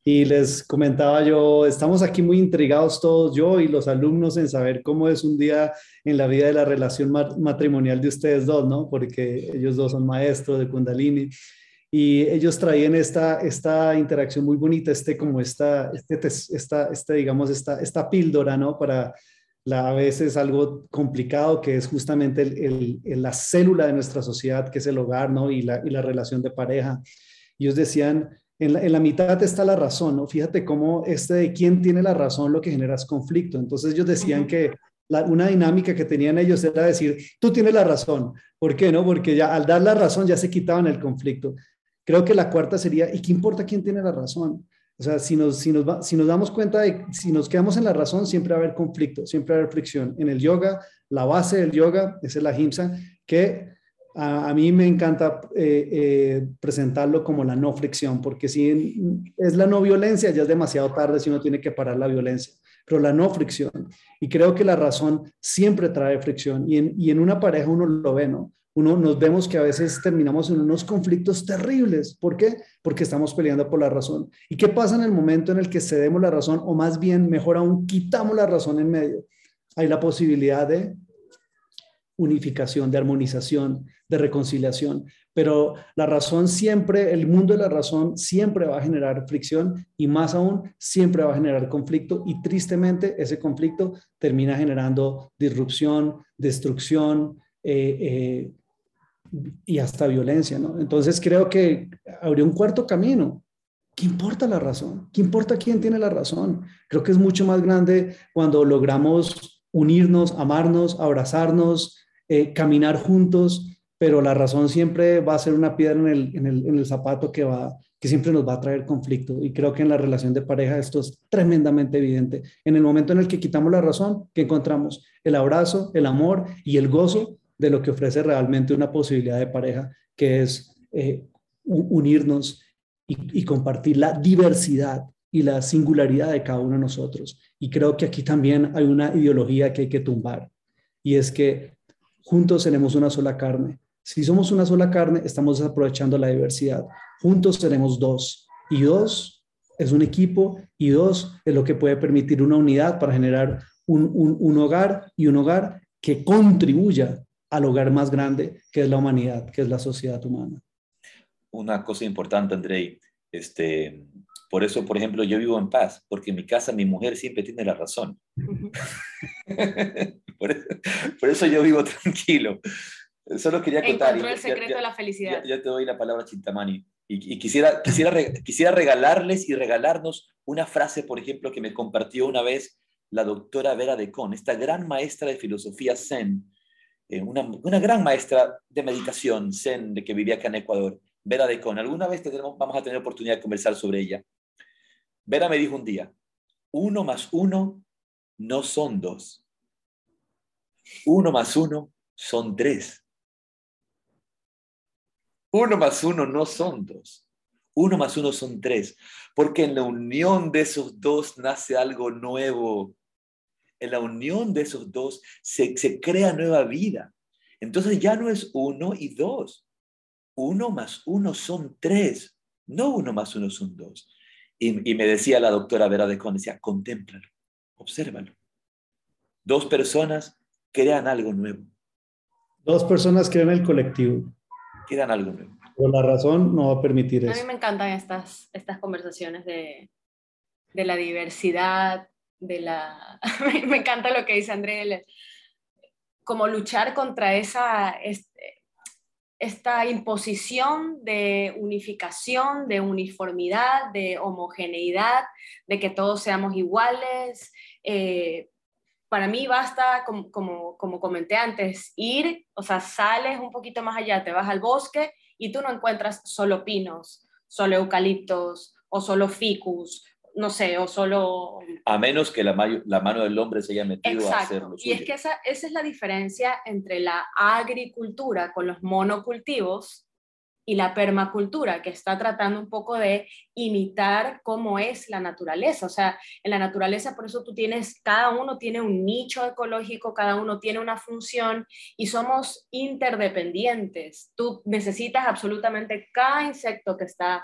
y les comentaba yo, estamos aquí muy intrigados todos, yo y los alumnos, en saber cómo es un día en la vida de la relación matrimonial de ustedes dos, ¿no? Porque ellos dos son maestros de Kundalini y ellos traían esta, esta interacción muy bonita, este como esta, este, esta, este, digamos, esta, esta píldora, ¿no? Para la, a veces algo complicado que es justamente el, la célula de nuestra sociedad, que es el hogar, ¿no? Y la, y la relación de pareja. Ellos decían, en la, mitad está la razón, ¿no? Fíjate cómo este de quién tiene la razón lo que genera es conflicto. Entonces ellos decían que una dinámica que tenían ellos era decir, tú tienes la razón. ¿Por qué no? Porque ya al dar la razón ya se quitaban el conflicto. Creo que la cuarta sería, ¿y qué importa quién tiene la razón? O sea, si nos, si nos, si nos damos cuenta de, si nos quedamos en la razón, siempre va a haber conflicto, siempre va a haber fricción. En el yoga, la base del yoga, esa es la himsa, que a, mí me encanta eh, eh, presentarlo como la no fricción, porque si es la no violencia, ya es demasiado tarde si uno tiene que parar la violencia, pero la no fricción. Y creo que la razón siempre trae fricción y en, y en una pareja uno lo ve, ¿no? Uno nos vemos que a veces terminamos en unos conflictos terribles. ¿Por qué? Porque estamos peleando por la razón. ¿Y qué pasa en el momento en el que cedemos la razón o más bien, mejor aún, quitamos la razón en medio? Hay la posibilidad de unificación, de armonización, de reconciliación. Pero la razón siempre, el mundo de la razón siempre va a generar fricción y más aún siempre va a generar conflicto y tristemente ese conflicto termina generando disrupción, destrucción eh, eh, y hasta violencia. ¿no? Entonces creo que habría un cuarto camino. ¿Qué importa la razón? ¿Qué importa quién tiene la razón? Creo que es mucho más grande cuando logramos unirnos, amarnos, abrazarnos, eh, caminar juntos, pero la razón siempre va a ser una piedra en el, en el, en el zapato que, va, que siempre nos va a traer conflicto. Y creo que en la relación de pareja esto es tremendamente evidente. En el momento en el que quitamos la razón, ¿qué encontramos? El abrazo, el amor y el gozo de lo que ofrece realmente una posibilidad de pareja, que es eh, unirnos y, y compartir la diversidad y la singularidad de cada uno de nosotros. Y creo que aquí también hay una ideología que hay que tumbar. Y es que Juntos seremos una sola carne. Si somos una sola carne, estamos desaprovechando la diversidad. Juntos seremos dos. Y dos es un equipo y dos es lo que puede permitir una unidad para generar un, hogar y un hogar que contribuya al hogar más grande que es la humanidad, que es la sociedad humana. Una cosa importante, Andrei, este, por eso, por ejemplo, yo vivo en paz, porque en mi casa mi mujer siempre tiene la razón. por, eso, yo vivo tranquilo. Solo quería contar. Encontró el secreto de la felicidad. Ya, te doy la palabra, Chintamani. Y, y, quisiera, quisiera, quisiera regalarles y regalarnos una frase, por ejemplo, que me compartió una vez la doctora Vera de Con, esta gran maestra de filosofía zen, eh, una, una, gran maestra de meditación zen de que vivía acá en Ecuador, Vera de Con. Alguna vez tenemos, vamos a tener oportunidad de conversar sobre ella. Vera me dijo un día, uno más uno no son dos. Uno más uno son tres. Uno más uno no son dos. Uno más uno son tres. Porque en la unión de esos dos nace algo nuevo. En la unión de esos dos se, se crea nueva vida. Entonces ya no es uno y dos. Uno más uno son tres. No uno más uno son dos. Y, y me decía la doctora Vera de Con, decía, contémplalo, obsérvalo. Dos personas crean algo nuevo. Dos personas crean el colectivo. Algo nuevo. Por la razón no va a permitir eso. A mí me encantan estas, estas conversaciones de, de la diversidad, de la... me encanta lo que dice André, como luchar contra esa, este, esta imposición de unificación, de uniformidad, de homogeneidad, de que todos seamos iguales. Eh, para mí basta, como, como, como, comenté antes, ir, o sea, sales un poquito más allá, te vas al bosque y tú no encuentras solo pinos, solo eucaliptos o solo ficus, no sé, o solo... A menos que la, la mano del hombre se haya metido a hacerlo. Y es que esa, esa es la diferencia entre la agricultura con los monocultivos y la permacultura, que está tratando un poco de imitar cómo es la naturaleza. O sea, en la naturaleza, por eso tú tienes, cada uno tiene un nicho ecológico, cada uno tiene una función y somos interdependientes. Tú necesitas absolutamente cada insecto que está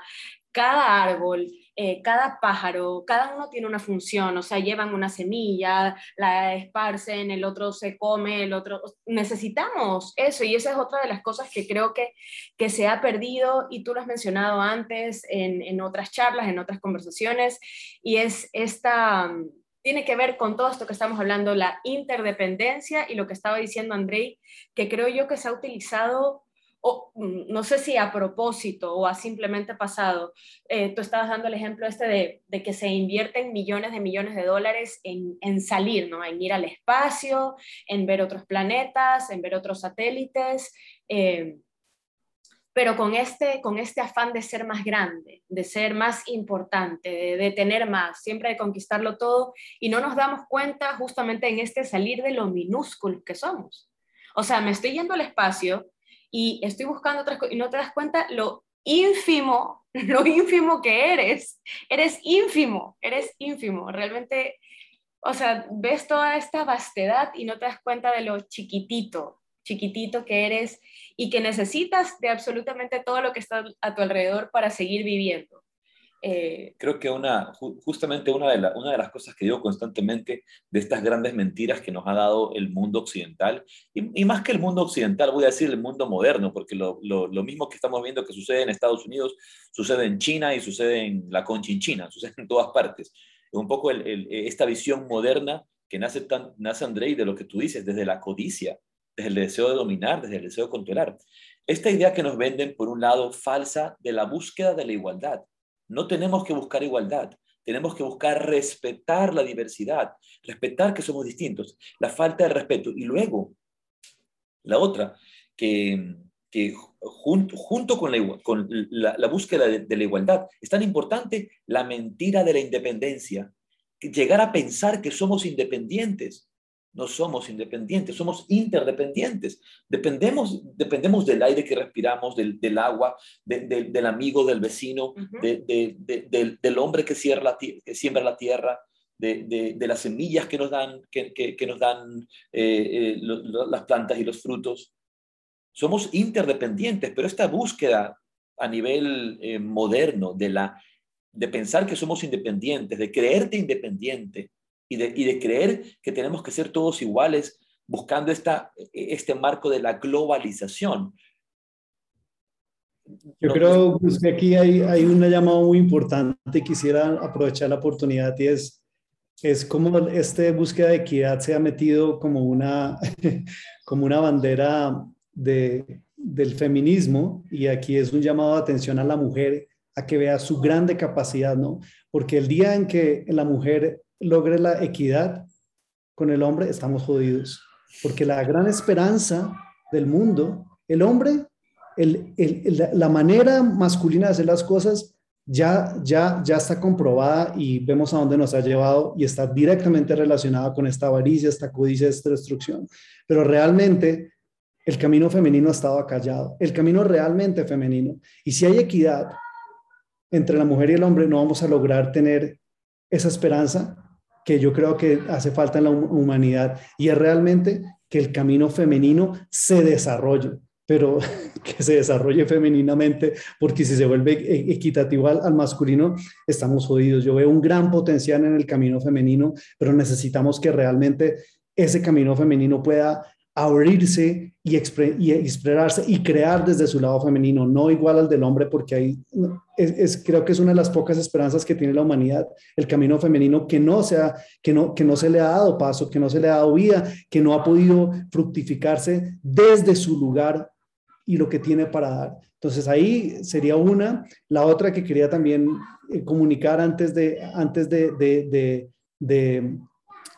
cada árbol, eh, cada pájaro, cada uno tiene una función, o sea, llevan una semilla, la esparcen, el otro se come, el otro... Necesitamos eso y esa es otra de las cosas que creo que, que se ha perdido y tú lo has mencionado antes en, en otras charlas, en otras conversaciones, y es esta... Tiene que ver con todo esto que estamos hablando, la interdependencia y lo que estaba diciendo Andrei, que creo yo que se ha utilizado mm, no sé si a propósito o a simplemente pasado, eh, tú estabas dando el ejemplo este de, de, que se invierten millones de millones de dólares en, en, salir, ¿no? En ir al espacio, en ver otros planetas, en ver otros satélites, eh, pero con este, con este afán de ser más grande, de ser más importante, de, de tener más, siempre de conquistarlo todo, y no nos damos cuenta justamente en este salir de lo minúsculo que somos. O sea, me estoy yendo al espacio, y estoy buscando otras cosas y no te das cuenta lo ínfimo, lo ínfimo que eres. Eres ínfimo, eres ínfimo. Realmente, o sea, ves toda esta vastedad y no te das cuenta de lo chiquitito, chiquitito que eres y que necesitas de absolutamente todo lo que está a tu alrededor para seguir viviendo. Eh, Creo que una, justamente una de, una de las cosas que digo constantemente de estas grandes mentiras que nos ha dado el mundo occidental, y, más que el mundo occidental, voy a decir el mundo moderno, porque lo, lo, mismo que estamos viendo que sucede en Estados Unidos, sucede en China y sucede en la Conchinchina, sucede en todas partes. Es un poco esta visión moderna que nace, tan, nace Andrei de lo que tú dices, desde la codicia, desde el deseo de dominar, desde el deseo de controlar. Esta idea que nos venden, por un lado, falsa de la búsqueda de la igualdad no tenemos que buscar igualdad, tenemos que buscar respetar la diversidad, respetar que somos distintos, la falta de respeto. Y luego, la otra, que, junto, con, la, búsqueda de, la igualdad, es tan importante la mentira de la independencia, llegar a pensar que somos independientes no somos independientes, somos interdependientes. Dependemos, dependemos del aire que respiramos, del, agua, del amigo, del vecino, del, hombre que, la, que, siembra la tierra, de, las semillas que nos dan, que, nos dan eh, eh, las plantas y los frutos. Somos interdependientes, pero esta búsqueda a nivel eh, moderno de, la, de pensar que somos independientes, de creerte independiente, y de, creer que tenemos que ser todos iguales buscando esta, este marco de la globalización. Yo creo pues, que aquí hay, hay una llamada muy importante. Quisiera aprovechar la oportunidad y es, es como esta búsqueda de equidad se ha metido como una, como una bandera de, del feminismo y aquí es un llamado de atención a la mujer a que vea su grande capacidad, ¿no? Porque el día en que la mujer logre la equidad, con el hombre, estamos jodidos. Porque la gran esperanza del mundo, el hombre, la manera masculina de hacer las cosas ya, ya, ya está comprobada y vemos a dónde nos ha llevado y está directamente relacionada con esta avaricia, esta codicia, esta destrucción. Pero realmente el camino femenino ha estado acallado, el camino realmente femenino. Y si hay equidad entre la mujer y el hombre, no vamos a lograr tener esa esperanza que yo creo que hace falta en la humanidad y es realmente que el camino femenino se desarrolle pero que se desarrolle femeninamente, porque si se vuelve e-, equitativo al, masculino, estamos jodidos. Yo veo un gran potencial en el camino femenino, pero necesitamos que realmente ese camino femenino pueda abrirse y, y, expresarse y crear desde su lado femenino, no igual al del hombre, porque ahí es, creo que es una de las pocas esperanzas que tiene la humanidad, el camino femenino que no, sea, que, no, que no se le ha dado paso, que no se le ha dado vida, que no ha podido fructificarse desde su lugar y lo que tiene para dar. Entonces ahí sería una. La otra que quería también eh, comunicar antes de, antes de, de, de,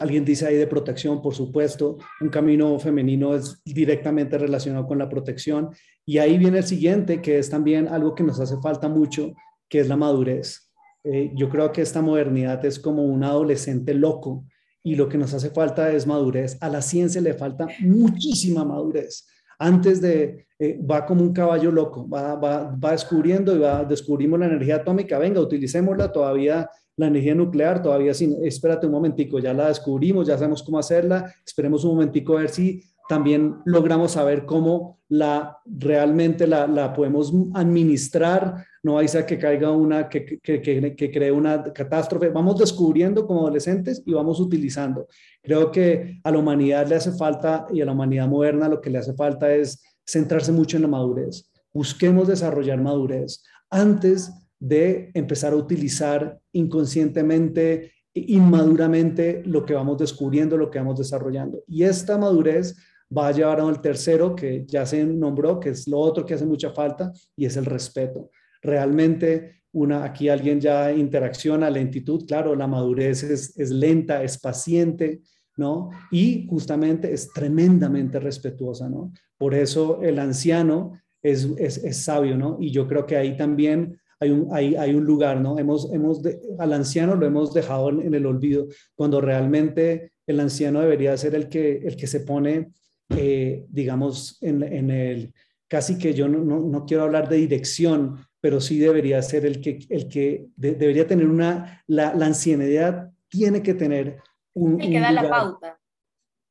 alguien dice ahí de protección, por supuesto, un camino femenino es directamente relacionado con la protección. Y ahí viene el siguiente, que es también algo que nos hace falta mucho, que es la madurez. Eh, yo creo que esta modernidad es como un adolescente loco y lo que nos hace falta es madurez. A la ciencia le falta muchísima madurez antes de, eh, va como un caballo loco, va, va, va descubriendo y va, descubrimos la energía atómica, venga, utilicémosla todavía, la energía nuclear, todavía sin, espérate un momentico, ya la descubrimos, ya sabemos cómo hacerla, esperemos un momentico a ver si también logramos saber cómo la realmente la, la podemos administrar, no hay a que caiga una, que, que, que, que, cree una catástrofe. Vamos descubriendo como adolescentes y vamos utilizando. Creo que a la humanidad le hace falta y a la humanidad moderna lo que le hace falta es centrarse mucho en la madurez. Busquemos desarrollar madurez antes de empezar a utilizar inconscientemente, inmaduramente lo que vamos descubriendo, lo que vamos desarrollando. Y esta madurez va a llevar al tercero que ya se nombró, que es lo otro que hace mucha falta, y es el respeto. Realmente, una, aquí alguien ya interacciona, lentitud, claro, la madurez es, es lenta, es paciente, ¿no? Y justamente es tremendamente respetuosa, ¿no? Por eso el anciano es, es, es sabio, ¿no? Y yo creo que ahí también hay un, hay, hay un lugar, ¿no? Hemos, hemos al anciano lo hemos dejado en, en, el olvido, cuando realmente el anciano debería ser el que, el que se pone eh, digamos, en, en, el, casi que yo no, no, quiero hablar de dirección, pero sí debería ser el que, el que debería tener una, la, la, ancianidad tiene que tener un... El que da la pauta.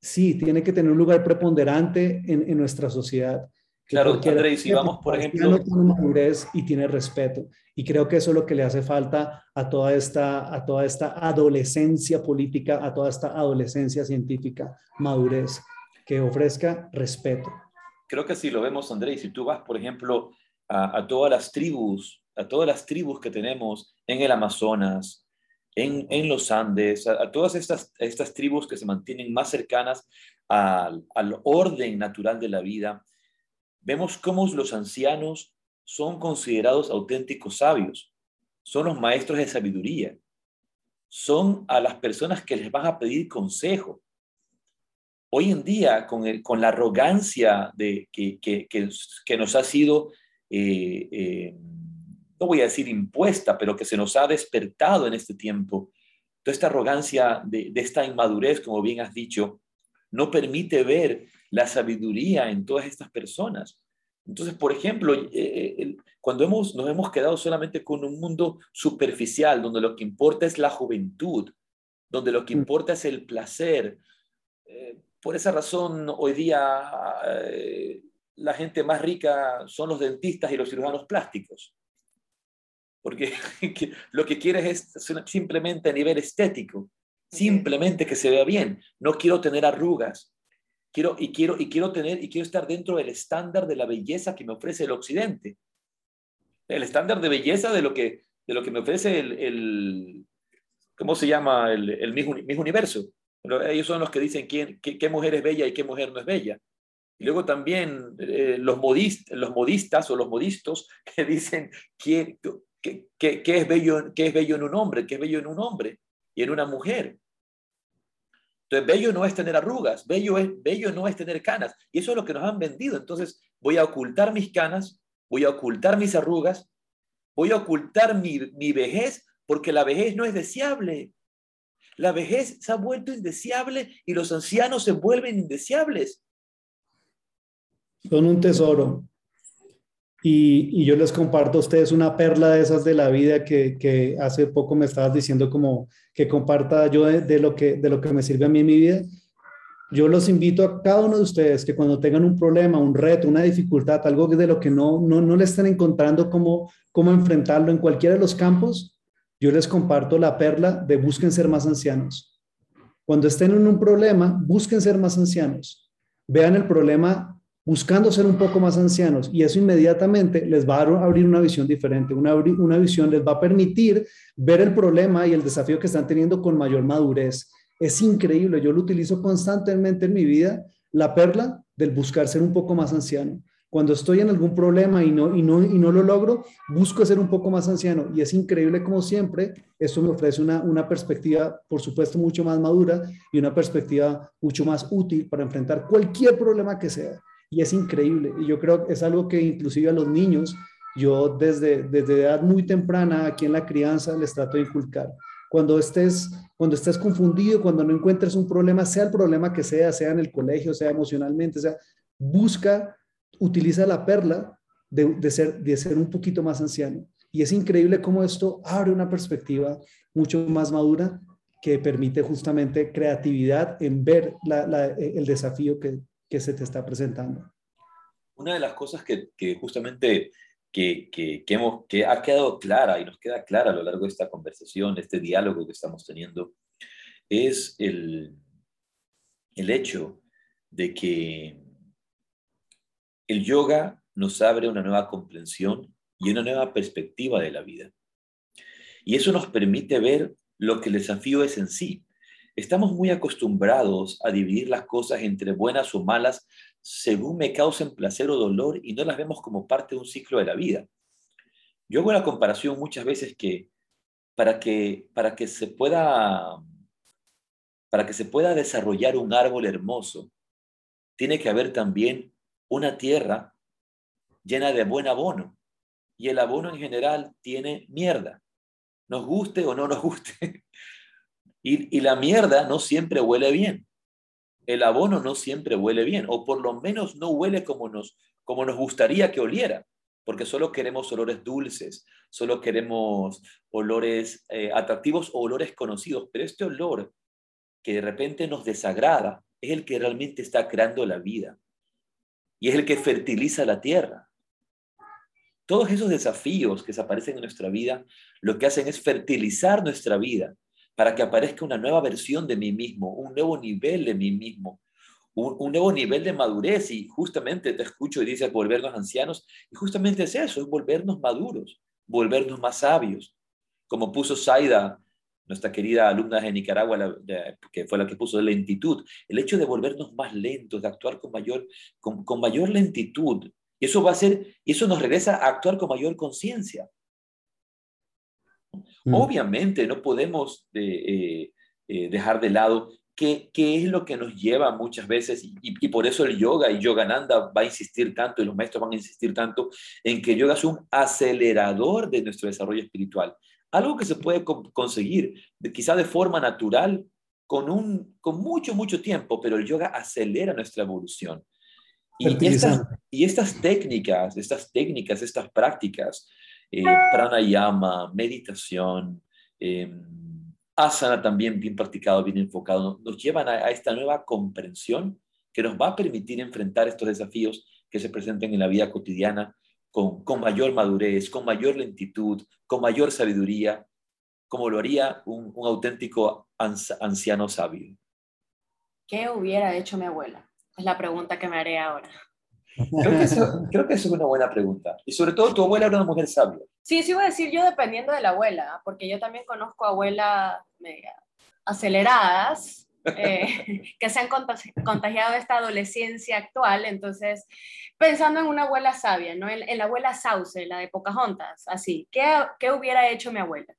Sí, tiene que tener un lugar preponderante en, en nuestra sociedad. Claro, André, si vamos, por ejemplo... Tiene madurez y tiene respeto. Y creo que eso es lo que le hace falta a toda esta, a toda esta adolescencia política, a toda esta adolescencia científica, madurez que ofrezca respeto. Creo que si lo vemos, Andrés, si tú vas, por ejemplo, a, todas las tribus, a todas las tribus que tenemos en el Amazonas, en, en los Andes, a, todas estas, estas tribus que se mantienen más cercanas al, al orden natural de la vida, vemos cómo los ancianos son considerados auténticos sabios, son los maestros de sabiduría, son a las personas que les van a pedir consejo, hoy en día, con, con la arrogancia de, que, que, que, nos ha sido, eh, eh, no voy a decir impuesta, pero que se nos ha despertado en este tiempo, toda esta arrogancia de esta inmadurez, como bien has dicho, no permite ver la sabiduría en todas estas personas. Entonces, por ejemplo, eh, cuando hemos, nos hemos quedado solamente con un mundo superficial, donde lo que importa es la juventud, donde lo que mm. importa es el placer, por esa razón, hoy día eh, la gente más rica son los dentistas y los cirujanos plásticos. Porque lo que quieres es simplemente a nivel estético, simplemente que se vea bien. No quiero tener arrugas. Quiero, y, quiero, y quiero tener y quiero estar dentro del estándar de la belleza que me ofrece el occidente. El estándar de belleza de lo que, de lo que me ofrece el, el ¿cómo se llama? El, el mismo universo ellos son los que dicen quién, qué, mujer es bella y qué mujer no es bella. Y luego también eh, los, modist, los modistas o los modistos que dicen qué, qué, es bello, qué es bello en un hombre, qué es bello en un hombre y en una mujer. Entonces, bello no es tener arrugas, bello, es, bello no es tener canas. Y eso es lo que nos han vendido. Entonces, voy a ocultar mis canas, voy a ocultar mis arrugas, voy a ocultar mi, mi vejez, porque la vejez no es deseable. La vejez se ha vuelto indeseable y los ancianos se vuelven indeseables. Son un tesoro. Y, yo les comparto a ustedes una perla de esas de la vida que, hace poco me estabas diciendo como que comparta yo de, lo que, de lo que me sirve a mí en mi vida. Yo los invito a cada uno de ustedes que cuando tengan un problema, un reto, una dificultad, algo de lo que no, no, no le estén encontrando cómo, cómo enfrentarlo en cualquiera de los campos, yo les comparto la perla de busquen ser más ancianos. Cuando estén en un problema, busquen ser más ancianos. Vean el problema buscando ser un poco más ancianos y eso inmediatamente les va a abrir una visión diferente, una, una visión les va a permitir ver el problema y el desafío que están teniendo con mayor madurez. Es increíble, yo lo utilizo constantemente en mi vida, la perla del buscar ser un poco más anciano. Cuando estoy en algún problema y no, y no, y no lo logro, busco ser un poco más anciano. Y es increíble como siempre, esto me ofrece una, una perspectiva, por supuesto, mucho más madura y una perspectiva mucho más útil para enfrentar cualquier problema que sea y es increíble. Y yo creo que es algo que inclusive a los niños, yo desde, desde edad muy temprana aquí en la crianza les trato de inculcar. Cuando estés, cuando estés confundido, cuando no encuentres un problema, sea el problema que sea, sea en el colegio, sea emocionalmente, sea, busca, utiliza la perla de, de ser, de ser un poquito más anciano. Y es increíble cómo esto abre una perspectiva mucho más madura que permite justamente creatividad en ver la, el desafío que, se te está presentando. Una de las cosas que, justamente que, que, hemos, que ha quedado clara y nos queda clara a lo largo de esta conversación, este diálogo que estamos teniendo, es el, el hecho de que el yoga nos abre una nueva comprensión y una nueva perspectiva de la vida. Y eso nos permite ver lo que el desafío es en sí. Estamos muy acostumbrados a dividir las cosas entre buenas o malas según me causen placer o dolor y no las vemos como parte de un ciclo de la vida. Yo hago la comparación muchas veces que para que, para que se pueda para que se pueda desarrollar un árbol hermoso, tiene que haber también una tierra llena de buen abono. Y el abono en general tiene mierda. Nos guste o no nos guste. Y, la mierda no siempre huele bien. El abono no siempre huele bien, o por lo menos no huele como nos, como nos gustaría que oliera, porque solo queremos olores dulces, solo queremos olores eh, atractivos o olores conocidos, pero este olor que de repente nos desagrada es el que realmente está creando la vida y es el que fertiliza la tierra. Todos esos desafíos que se aparecen en nuestra vida lo que hacen es fertilizar nuestra vida para que aparezca una nueva versión de mí mismo, un nuevo nivel de mí mismo, un, nuevo nivel de madurez. Y justamente te escucho y dices volvernos ancianos, y justamente es eso, es volvernos maduros, volvernos más sabios. Como puso Saida, nuestra querida alumna de Nicaragua, que fue la que puso de lentitud, el hecho de volvernos más lentos, de actuar con mayor, con, con mayor lentitud. Y eso va a ser, y eso nos regresa a actuar con mayor conciencia. Mm. Obviamente no podemos eh, eh, dejar de lado qué, qué, es lo que nos lleva muchas veces, y, y, por eso el yoga y Yogananda va a insistir tanto, y los maestros van a insistir tanto, en que yoga es un acelerador de nuestro desarrollo espiritual. Algo que se puede conseguir, de, quizá de forma natural, con, un, con mucho, mucho tiempo, pero el yoga acelera nuestra evolución. Y estas, y estas técnicas, estas técnicas, estas prácticas, eh, pranayama, meditación, eh, asana también bien practicado, bien enfocado, nos llevan a, esta nueva comprensión que nos va a permitir enfrentar estos desafíos que se presenten en la vida cotidiana con, con mayor madurez, con mayor lentitud, con mayor sabiduría, como lo haría un, un auténtico anciano sabio. ¿Qué hubiera hecho mi abuela? Es la pregunta que me haré ahora. Creo que, eso, creo que es una buena pregunta. Y sobre todo, tu abuela era una mujer sabia. Sí, sí voy a decir yo dependiendo de la abuela, porque yo también conozco abuelas aceleradas, eh, que se han contagiado de esta adolescencia actual. Entonces, pensando en una abuela sabia, ¿no? En, la abuela Sauce, la de Pocahontas, así. ¿Qué, ¿Qué hubiera hecho mi abuela?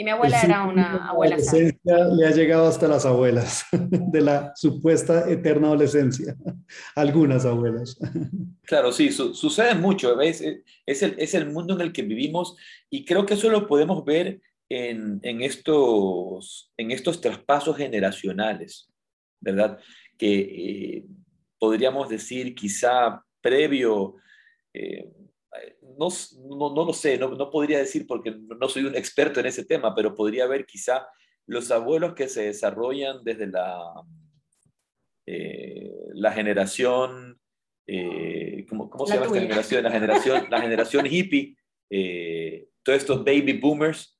Y mi abuela era una abuela adolescencia le ha llegado hasta las abuelas, de la supuesta eterna adolescencia. Algunas abuelas. Claro, sí, sucede mucho. Es, es, el, es el mundo en el que vivimos y creo que eso lo podemos ver en, en, estos, en estos traspasos generacionales, ¿verdad? Que eh, podríamos decir quizá previo, eh, no, no, lo sé, no, no, podría decir porque no soy un experto en ese tema, pero podría haber quizá los abuelos que se desarrollan desde la, eh, la generación, ¿cómo, cómo se llama esta generación? La generación, la generación hippie, todos estos baby boomers,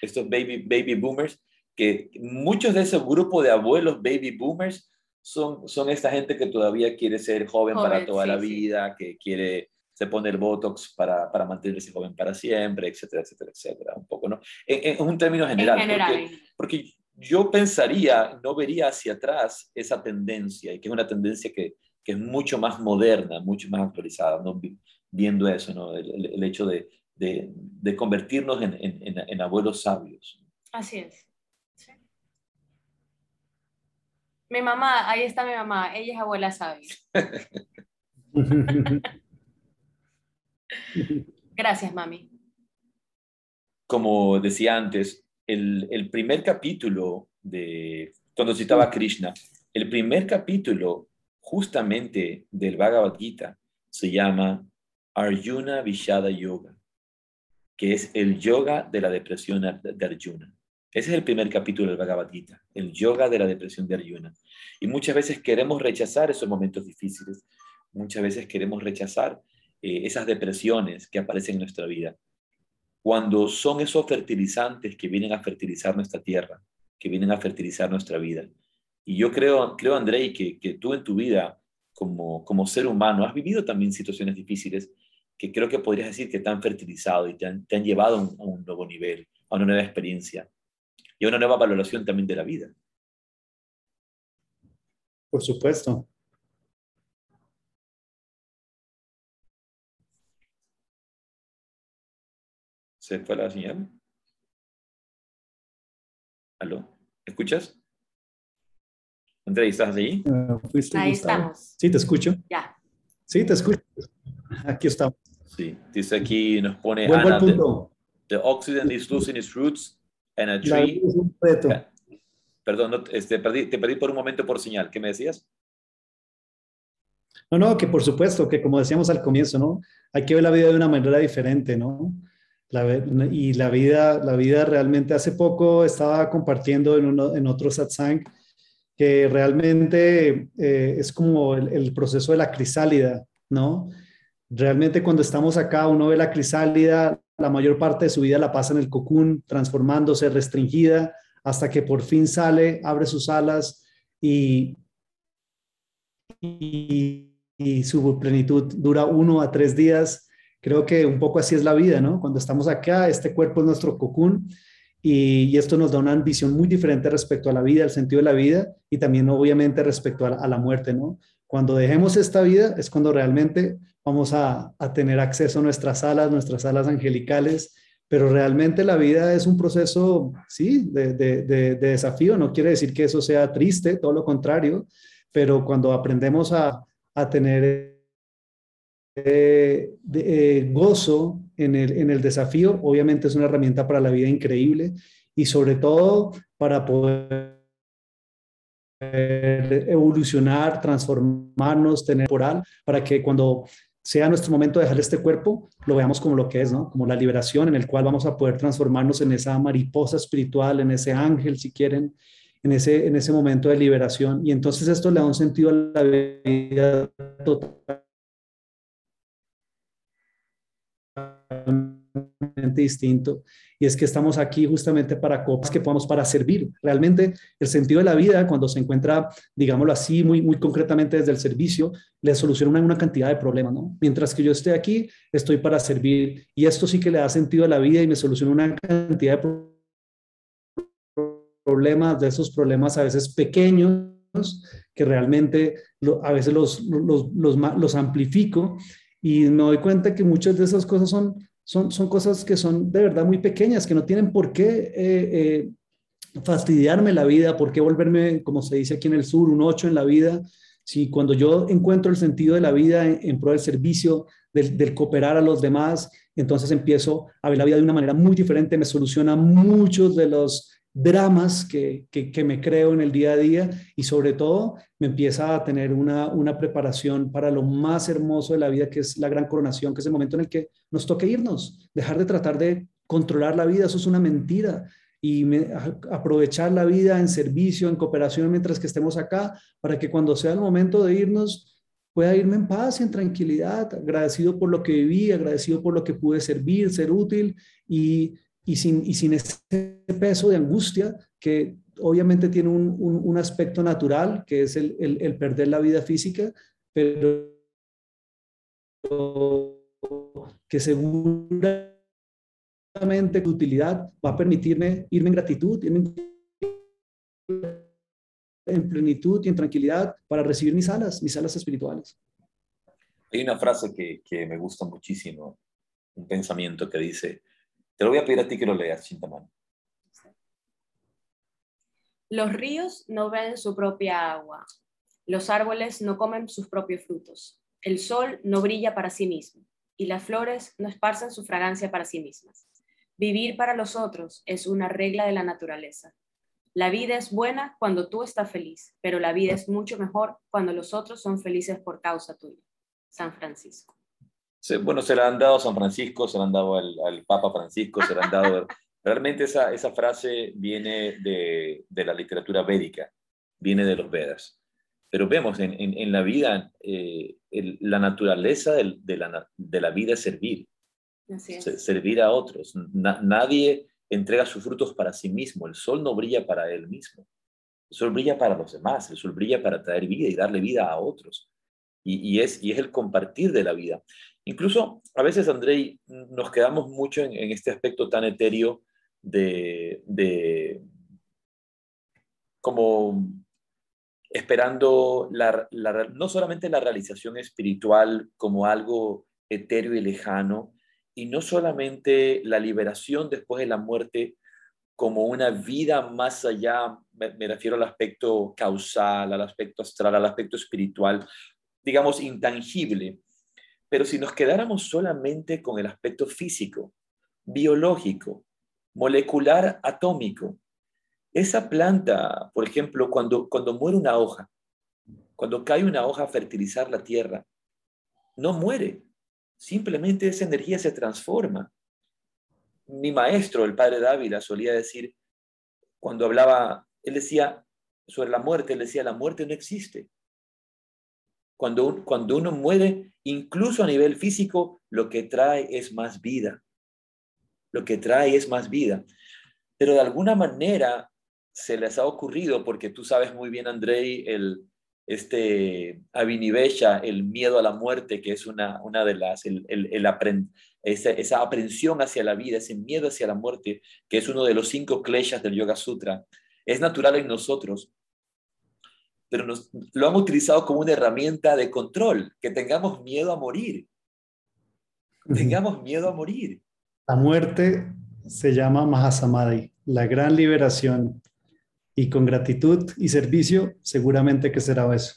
estos baby, baby boomers, que muchos de ese grupo de abuelos baby boomers son, son esta gente que todavía quiere ser joven, para toda la vida, que quiere se pone el Botox para, para, mantenerse joven para siempre, etcétera, etcétera, etcétera, un poco, ¿no? En, un término general, Porque, porque, yo pensaría, no vería hacia atrás esa tendencia, y que es una tendencia que, que es mucho más moderna, mucho más actualizada, ¿no? Viendo eso, ¿no? el hecho de, de, convertirnos en, abuelos sabios. Así es. Mi mamá, ahí está mi mamá, ella es abuela sabia. Gracias, mami. Como decía antes, el, primer capítulo de, cuando citaba Krishna, el primer capítulo justamente del Bhagavad Gita se llama Arjuna Vishada Yoga que es el yoga de la depresión de Arjuna. Ese es el primer capítulo del Bhagavad Gita, el yoga de la depresión de Arjuna. Y muchas veces queremos rechazar esos momentos difíciles, muchas veces queremos rechazar eh, esas depresiones que aparecen en nuestra vida, cuando son esos fertilizantes que vienen a fertilizar nuestra tierra, que vienen a fertilizar nuestra vida. Y yo creo, creo Andrei, que, que tú en tu vida, como, como ser humano, has vivido también situaciones difíciles que creo que podrías decir que te han fertilizado y te han, llevado a un, nuevo nivel, a una nueva experiencia y a una nueva valoración también de la vida. Por supuesto. ¿Se fue la señal? ¿Aló? ¿Escuchas? André, ¿estás ahí? ahí estamos. Sí, te escucho. Ya. Sí, te escucho. Aquí estamos. Sí, dice aquí, nos pone Ana, the, the, oxygen is losing its roots and a tree. Perdón, este, perdí, te perdí por un momento por señal. ¿Qué me decías? No, no, que por supuesto, que como decíamos al comienzo, ¿no? Hay que ver la vida de una manera diferente, ¿no? Y la vida, la vida realmente hace poco estaba compartiendo en, uno, en otro satsang que realmente eh, es como el, el, proceso de la crisálida, ¿no? Realmente cuando estamos acá, uno ve la crisálida, la mayor parte de su vida la pasa en el cocún, transformándose, restringida, hasta que por fin sale, abre sus alas y, y, su plenitud dura uno a tres días. Creo que un poco así es la vida, ¿no? Cuando estamos acá, este cuerpo es nuestro cocún y, esto nos da una visión muy diferente respecto a la vida, al sentido de la vida y también obviamente respecto a, a la muerte, ¿no? Cuando dejemos esta vida es cuando realmente vamos a, tener acceso a nuestras alas, nuestras alas angelicales, pero realmente la vida es un proceso, sí, de, desafío. No quiere decir que eso sea triste, todo lo contrario, pero cuando aprendemos a, tener eh, eh, gozo en el, en el desafío, obviamente es una herramienta para la vida increíble y sobre todo para poder evolucionar, transformarnos, tener moral, para que cuando sea nuestro momento de dejar este cuerpo, lo veamos como lo que es, ¿no? Como la liberación en el cual vamos a poder transformarnos en esa mariposa espiritual, en ese ángel, si quieren, en ese, en ese momento de liberación. Y entonces esto le da un sentido a la vida distinto y es que estamos aquí justamente para copas que podamos para servir. Realmente el sentido de la vida cuando se encuentra, digámoslo así, muy, muy concretamente desde el servicio, le soluciona una, cantidad de problemas, ¿no? Mientras que yo esté aquí, estoy para servir y esto sí que le da sentido a la vida y me soluciona una cantidad de problemas, de esos problemas a veces pequeños que realmente a veces los, los, los amplifico y me doy cuenta que muchas de esas cosas son son, son cosas que son de verdad muy pequeñas, que no tienen por qué eh, fastidiarme la vida, por qué volverme, como se dice aquí en el sur, un ocho en la vida. Si cuando yo encuentro el sentido de la vida en, pro del servicio, del, del, cooperar a los demás, entonces empiezo a ver la vida de una manera muy diferente, me soluciona muchos de los dramas que, que, me creo en el día a día y sobre todo me empieza a tener una, una preparación para lo más hermoso de la vida, que es la gran coronación, que es el momento en el que nos toca irnos, dejar de tratar de controlar la vida, eso es una mentira, y aprovechar la vida en servicio, en cooperación mientras que estemos acá, para que cuando sea el momento de irnos, pueda irme en paz y en tranquilidad, agradecido por lo que viví, agradecido por lo que pude servir, ser útil y, y, sin, y sin ese peso de angustia que obviamente tiene un, un, aspecto natural, que es el, el, el perder la vida física, pero que seguramente tu utilidad va a permitirme irme en gratitud, irme en plenitud y en tranquilidad para recibir mis alas, mis alas espirituales. Hay una frase que, que me gusta muchísimo, un pensamiento que dice, te lo voy a pedir a ti que lo leas, Chintamán. Los ríos no ven su propia agua, los árboles no comen sus propios frutos, el sol no brilla para sí mismo y las flores no esparcen su fragancia para sí mismas. Vivir para los otros es una regla de la naturaleza. La vida es buena cuando tú estás feliz, pero la vida es mucho mejor cuando los otros son felices por causa tuya. San Francisco. Bueno, se la han dado a San Francisco, se la han dado al, Papa Francisco, se la han dado... Realmente esa, esa frase viene de, de, la literatura védica, viene de los Vedas. Pero vemos en, en, la vida, eh, la naturaleza de, la, de la vida es servir servir a otros. nadie entrega sus frutos para sí mismo. El sol no brilla para él mismo. El sol brilla para los demás. El sol brilla para traer vida y darle vida a otros. Y, es, y es el compartir de la vida. Incluso a veces, Andrei, nos quedamos mucho en, este aspecto tan etéreo de, de como esperando la, no solamente la realización espiritual como algo etéreo y lejano, y no solamente la liberación después de la muerte como una vida más allá, me, refiero al aspecto causal, al aspecto astral, al aspecto espiritual, digamos, intangible. Pero si nos quedáramos solamente con el aspecto físico, biológico, molecular, atómico, esa planta, por ejemplo, cuando, cuando muere una hoja, cuando cae una hoja a fertilizar la tierra, no muere, Simplemente esa energía se transforma. Mi maestro, el padre Dávila, solía decir, cuando hablaba, él decía sobre la muerte, él decía, la muerte no existe. Cuando, uno muere, incluso a nivel físico, lo que trae es más vida. Lo que trae es más vida. Pero de alguna manera se les ha ocurrido, porque tú sabes muy bien, Andrei, el, este Avinivesha, el miedo a la muerte, que es una, una de las, el, el, esa, esa, aprensión hacia la vida, ese miedo hacia la muerte, que es uno de los cinco kleshas del Yoga Sutra, es natural en nosotros, pero nos, lo han utilizado como una herramienta de control, que tengamos miedo a morir. Tengamos miedo a morir. La muerte se llama Mahasamadhi, la gran liberación y con gratitud y servicio, seguramente que será eso.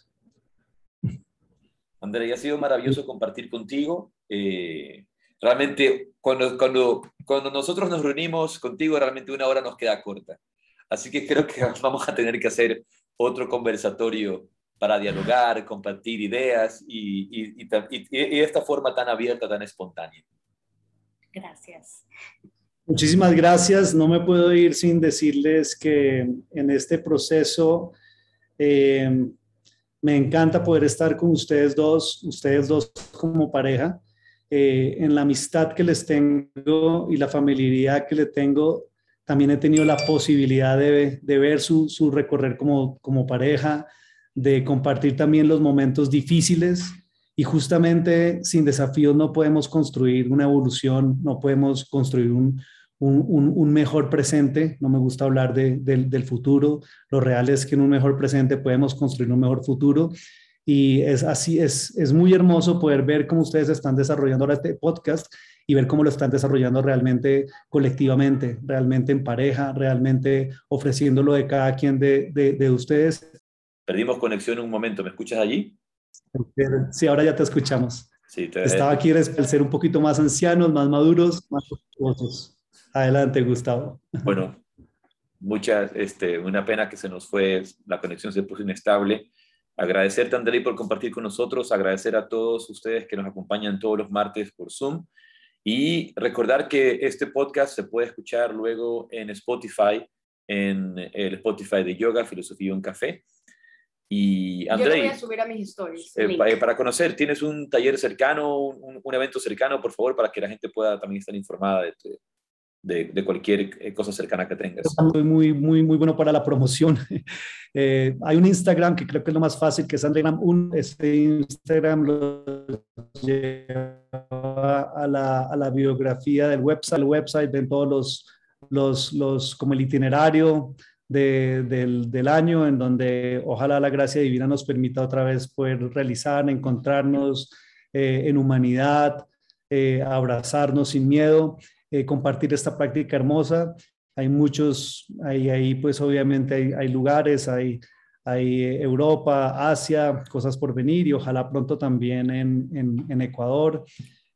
Andrea, ha sido maravilloso compartir contigo. Eh, realmente, cuando, cuando, cuando nosotros nos reunimos contigo, realmente una hora nos queda corta. Así que creo que vamos a tener que hacer otro conversatorio para dialogar, compartir ideas y, y, y, y esta forma tan abierta, tan espontánea. Gracias. Muchísimas gracias. No me puedo ir sin decirles que en este proceso eh, me encanta poder estar con ustedes dos, ustedes dos como pareja, eh, en la amistad que les tengo y la familiaridad que le tengo. También he tenido la posibilidad de, ver su, recorrer como, pareja, de compartir también los momentos difíciles y justamente sin desafíos no podemos construir una evolución, no podemos construir un, un, mejor presente. No me gusta hablar del futuro. Lo real es que en un mejor presente podemos construir un mejor futuro. Y es así, es, es muy hermoso poder ver cómo ustedes están desarrollando ahora este podcast y ver cómo lo están desarrollando realmente colectivamente, realmente en pareja, realmente ofreciéndolo de cada quien de, de, ustedes. Perdimos conexión un momento, ¿me escuchas allí? Sí, ahora ya te escuchamos. Sí, te... Estaba aquí el ser un poquito más ancianos, más maduros, más Adelante, Gustavo. Bueno, muchas, este, una pena que se nos fue, la conexión se puso inestable. Agradecerte, Andrei, por compartir con nosotros, agradecer a todos ustedes que nos acompañan todos los martes por Zoom y recordar que este podcast se puede escuchar luego en Spotify, en el Spotify de Yoga, Filosofía y un Café. Y Andrei, Yo voy a subir a mis stories. Eh, para, conocer, ¿tienes un taller cercano, un, un, evento cercano, por favor, para que la gente pueda también estar informada de, de, cualquier eh, cosa cercana que tengas. Muy, muy, muy, bueno para la promoción. Eh, hay un Instagram que creo que es lo más fácil, que es Andregram. Un, este Instagram lo lleva a la, a la biografía del website. El website ven todos los, los, los como el itinerario de, del, del, año, en donde ojalá la gracia divina nos permita otra vez poder realizar, encontrarnos eh, en humanidad, abrazarnos sin miedo eh, compartir esta práctica hermosa. Hay muchos, ahí, ahí pues obviamente hay, hay lugares, hay, hay Europa, Asia, cosas por venir y ojalá pronto también en, en, en Ecuador,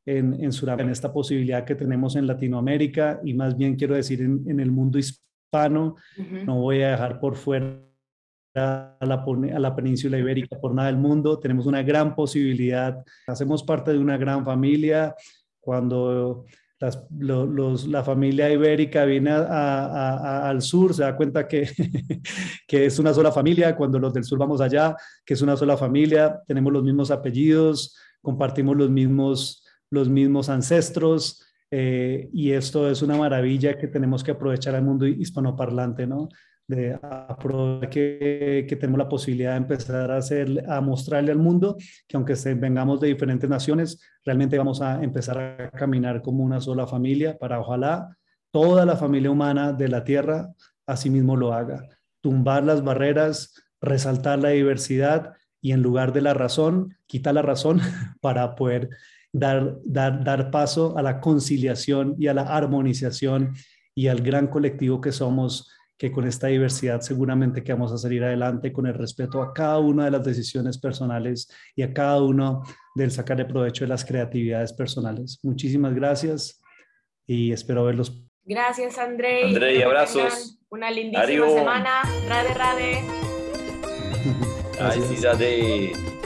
en, en Sudamérica, en esta posibilidad que tenemos en Latinoamérica y más bien quiero decir en, en el mundo hispano. No voy a dejar por fuera a la, a la, península ibérica por nada del mundo. Tenemos una gran posibilidad. Hacemos parte de una gran familia. Cuando los, la familia ibérica viene al sur, se da cuenta que, que es una sola familia, cuando los del sur vamos allá, que es una sola familia, tenemos los mismos apellidos, compartimos los mismos, los mismos ancestros, eh, y esto es una maravilla que tenemos que aprovechar al mundo hispanoparlante, ¿no? De aprovechar que, que, tenemos la posibilidad de empezar a, hacer, a mostrarle al mundo que aunque vengamos de diferentes naciones, realmente vamos a empezar a caminar como una sola familia para ojalá toda la familia humana de la Tierra asimismo lo haga. Tumbar las barreras, resaltar la diversidad y en lugar de la razón, quitar la razón para poder dar, dar, dar paso a la conciliación y a la armonización y al gran colectivo que somos que con esta diversidad seguramente que vamos a salir adelante con el respeto a cada una de las decisiones personales y a cada uno del sacar el provecho de las creatividades personales. Muchísimas gracias y espero verlos. Gracias, André. André, abrazos. Una lindísima semana. Rade, rade. Ay, sí,